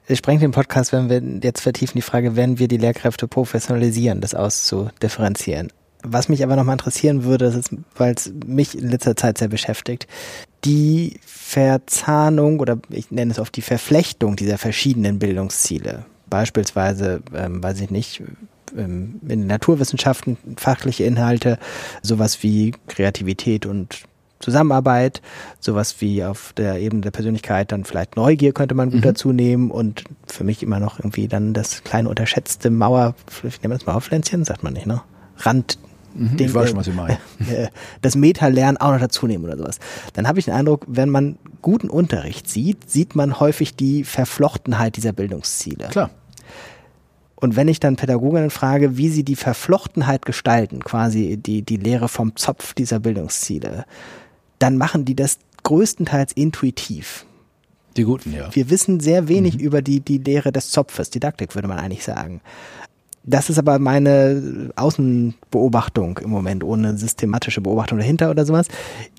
Es sprengt den Podcast, wenn wir jetzt vertiefen die Frage, werden wir die Lehrkräfte professionalisieren, das auszudifferenzieren. Was mich aber nochmal interessieren würde, weil es mich in letzter Zeit sehr beschäftigt, die Verzahnung oder ich nenne es oft die Verflechtung dieser verschiedenen Bildungsziele. Beispielsweise, ähm, weiß ich nicht, in den Naturwissenschaften fachliche Inhalte, sowas wie Kreativität und Zusammenarbeit, sowas wie auf der Ebene der Persönlichkeit dann vielleicht Neugier könnte man gut mhm. dazu nehmen und für mich immer noch irgendwie dann das kleine unterschätzte Mauer, ich nehme das Mauerpflänzchen, sagt man nicht, ne? Rand Mhm, den, ich weiß schon, was Sie meinen. Äh, das Meta-Lernen auch noch dazu nehmen oder sowas. Dann habe ich den Eindruck, wenn man guten Unterricht sieht, sieht man häufig die Verflochtenheit dieser Bildungsziele. Klar. Und wenn ich dann Pädagoginnen frage, wie sie die Verflochtenheit gestalten, quasi die, die Lehre vom Zopf dieser Bildungsziele, dann machen die das größtenteils intuitiv. Die guten, ja. Wir wissen sehr wenig mhm. über die, die Lehre des Zopfes, Didaktik würde man eigentlich sagen. Das ist aber meine Außenbeobachtung im Moment, ohne systematische Beobachtung dahinter oder sowas.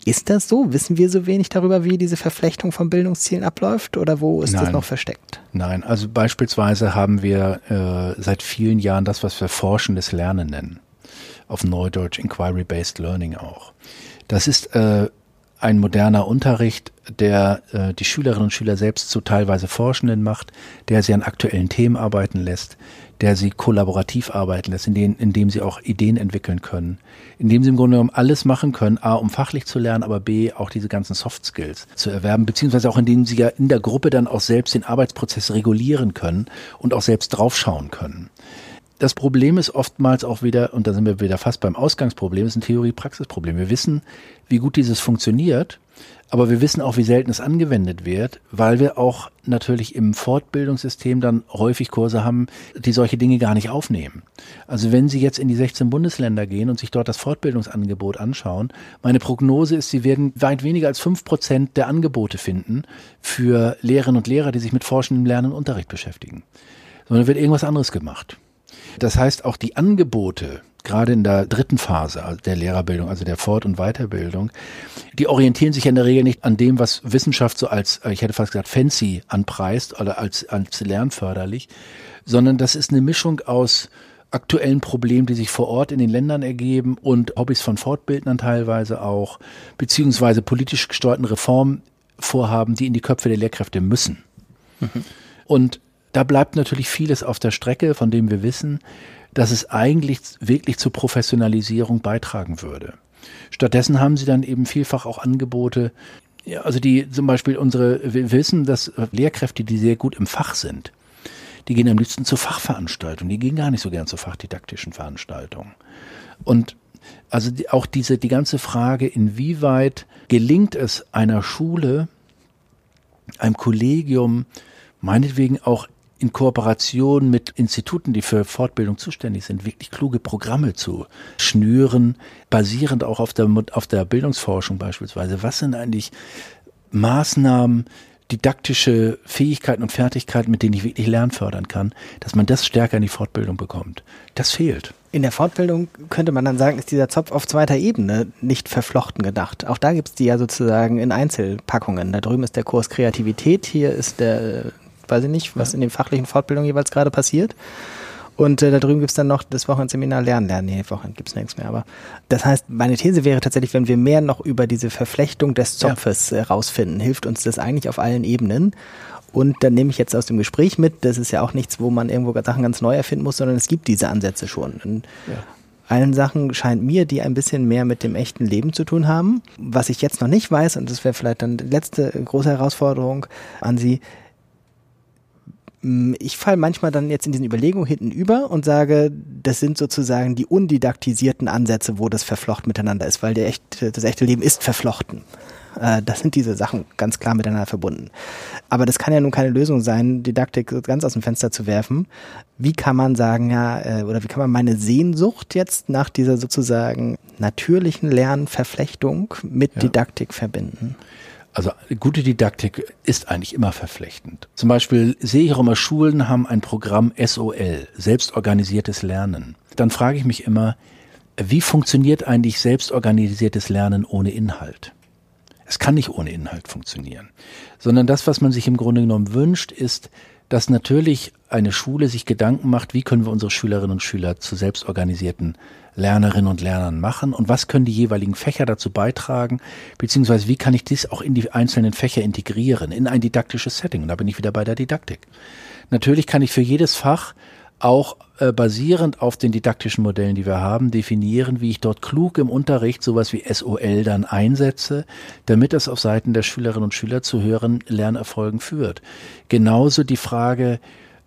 Ist das so? Wissen wir so wenig darüber, wie diese Verflechtung von Bildungszielen abläuft oder wo ist Nein. das noch versteckt? Nein, also beispielsweise haben wir äh, seit vielen Jahren das, was wir forschendes Lernen nennen. Auf Neudeutsch Inquiry-Based Learning auch. Das ist äh, ein moderner Unterricht, der äh, die Schülerinnen und Schüler selbst zu teilweise Forschenden macht, der sie an aktuellen Themen arbeiten lässt, der sie kollaborativ arbeiten lässt, in, denen, in dem sie auch Ideen entwickeln können, in dem sie im Grunde genommen alles machen können, a, um fachlich zu lernen, aber b, auch diese ganzen Soft Skills zu erwerben, beziehungsweise auch in denen sie ja in der Gruppe dann auch selbst den Arbeitsprozess regulieren können und auch selbst draufschauen können. Das Problem ist oftmals auch wieder, und da sind wir wieder fast beim Ausgangsproblem, ist ein Theorie-Praxis-Problem. Wir wissen, wie gut dieses funktioniert, aber wir wissen auch, wie selten es angewendet wird, weil wir auch natürlich im Fortbildungssystem dann häufig Kurse haben, die solche Dinge gar nicht aufnehmen. Also wenn Sie jetzt in die 16 Bundesländer gehen und sich dort das Fortbildungsangebot anschauen, meine Prognose ist, Sie werden weit weniger als fünf Prozent der Angebote finden für Lehrerinnen und Lehrer, die sich mit forschendem Lernen und Unterricht beschäftigen. Sondern wird irgendwas anderes gemacht. Das heißt, auch die Angebote, gerade in der dritten Phase der Lehrerbildung, also der Fort- und Weiterbildung, die orientieren sich in der Regel nicht an dem, was Wissenschaft so als, äh, ich hätte fast gesagt, fancy anpreist oder als, als lernförderlich, sondern das ist eine Mischung aus aktuellen Problemen, die sich vor Ort in den Ländern ergeben und Hobbys von Fortbildnern teilweise auch, beziehungsweise politisch gesteuerten Reformvorhaben, die in die Köpfe der Lehrkräfte müssen. Mhm. Und da bleibt natürlich vieles auf der Strecke, von dem wir wissen, dass es eigentlich wirklich zur Professionalisierung beitragen würde. Stattdessen haben sie dann eben vielfach auch Angebote, ja, also die zum Beispiel unsere, wir wissen, dass Lehrkräfte, die sehr gut im Fach sind, die gehen am liebsten zur Fachveranstaltung, die gehen gar nicht so gern zur fachdidaktischen Veranstaltung. Und also die, auch diese, die ganze Frage, inwieweit gelingt es einer Schule, einem Kollegium, meinetwegen auch in Kooperation mit Instituten, die für Fortbildung zuständig sind, wirklich kluge Programme zu schnüren, basierend auch auf der, auf der Bildungsforschung beispielsweise. Was sind eigentlich Maßnahmen, didaktische Fähigkeiten und Fertigkeiten, mit denen ich wirklich Lernen fördern kann, dass man das stärker in die Fortbildung bekommt. Das fehlt. In der Fortbildung könnte man dann sagen, ist dieser Zopf auf zweiter Ebene nicht verflochten gedacht. Auch da gibt es die ja sozusagen in Einzelpackungen. Da drüben ist der Kurs Kreativität, hier ist der weiß ich nicht, was in den fachlichen Fortbildungen jeweils gerade passiert. Und äh, da drüben gibt's dann noch das Wochenendseminar Lernen, Lernen. Nee, Wochenend gibt's nichts mehr. Aber das heißt, meine These wäre tatsächlich, wenn wir mehr noch über diese Verflechtung des Zopfes ja. äh, rausfinden, hilft uns das eigentlich auf allen Ebenen. Und dann nehme ich jetzt aus dem Gespräch mit, das ist ja auch nichts, wo man irgendwo Sachen ganz neu erfinden muss, sondern es gibt diese Ansätze schon. Und ja. Allen Sachen scheint mir, die ein bisschen mehr mit dem echten Leben zu tun haben. Was ich jetzt noch nicht weiß, und das wäre vielleicht dann die letzte große Herausforderung an Sie, ich falle manchmal dann jetzt in diesen Überlegungen hinten über und sage, das sind sozusagen die undidaktisierten Ansätze, wo das verflochten miteinander ist, weil der echte, das echte Leben ist verflochten. Äh, das sind diese Sachen ganz klar miteinander verbunden. Aber das kann ja nun keine Lösung sein, Didaktik ganz aus dem Fenster zu werfen. Wie kann man sagen, ja, äh, oder wie kann man meine Sehnsucht jetzt nach dieser sozusagen natürlichen Lernverflechtung mit ja. Didaktik verbinden? Also gute Didaktik ist eigentlich immer verflechtend. Zum Beispiel sehe ich auch immer, Schulen haben ein Programm SOL, selbstorganisiertes Lernen. Dann frage ich mich immer, wie funktioniert eigentlich selbstorganisiertes Lernen ohne Inhalt? Es kann nicht ohne Inhalt funktionieren, sondern das, was man sich im Grunde genommen wünscht, ist, dass natürlich eine Schule sich Gedanken macht, wie können wir unsere Schülerinnen und Schüler zu selbstorganisierten Lernerinnen und Lernern machen und was können die jeweiligen Fächer dazu beitragen, beziehungsweise wie kann ich dies auch in die einzelnen Fächer integrieren, in ein didaktisches Setting. Und da bin ich wieder bei der Didaktik. Natürlich kann ich für jedes Fach auch äh, basierend auf den didaktischen Modellen, die wir haben, definieren, wie ich dort klug im Unterricht sowas wie SOL dann einsetze, damit es auf Seiten der Schülerinnen und Schüler zu höheren Lernerfolgen führt. Genauso die Frage,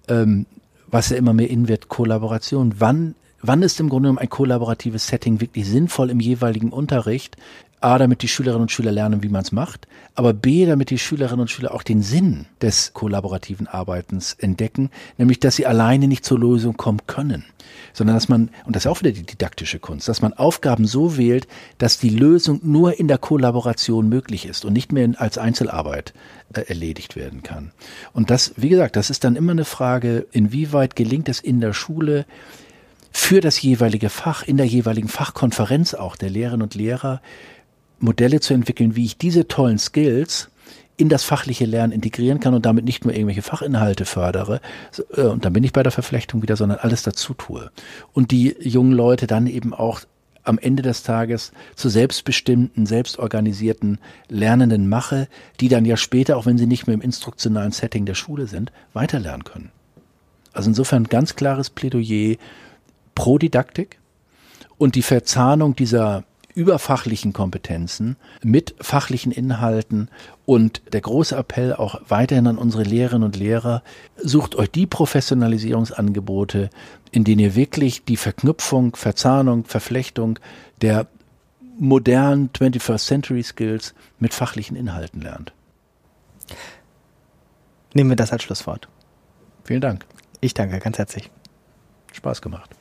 ähm, was ja immer mehr in wird, Kollaboration. Wann Wann ist im Grunde genommen ein kollaboratives Setting wirklich sinnvoll im jeweiligen Unterricht? A, damit die Schülerinnen und Schüler lernen, wie man es macht, aber B, damit die Schülerinnen und Schüler auch den Sinn des kollaborativen Arbeitens entdecken, nämlich dass sie alleine nicht zur Lösung kommen können, sondern dass man, und das ist auch wieder die didaktische Kunst, dass man Aufgaben so wählt, dass die Lösung nur in der Kollaboration möglich ist und nicht mehr als Einzelarbeit äh, erledigt werden kann. Und das, wie gesagt, das ist dann immer eine Frage, inwieweit gelingt es in der Schule, für das jeweilige Fach, in der jeweiligen Fachkonferenz auch der Lehrerinnen und Lehrer, Modelle zu entwickeln, wie ich diese tollen Skills in das fachliche Lernen integrieren kann und damit nicht nur irgendwelche Fachinhalte fördere, äh, und dann bin ich bei der Verflechtung wieder, sondern alles dazu tue. Und die jungen Leute dann eben auch am Ende des Tages zu selbstbestimmten, selbstorganisierten Lernenden mache, die dann ja später, auch wenn sie nicht mehr im instruktionalen Setting der Schule sind, weiterlernen können. Also insofern ganz klares Plädoyer pro Didaktik und die Verzahnung dieser überfachlichen Kompetenzen mit fachlichen Inhalten und der große Appell auch weiterhin an unsere Lehrerinnen und Lehrer, sucht euch die Professionalisierungsangebote, in denen ihr wirklich die Verknüpfung, Verzahnung, Verflechtung der modernen 21st Century Skills mit fachlichen Inhalten lernt. Nehmen wir das als Schlusswort. Vielen Dank. Ich danke ganz herzlich. Spaß gemacht.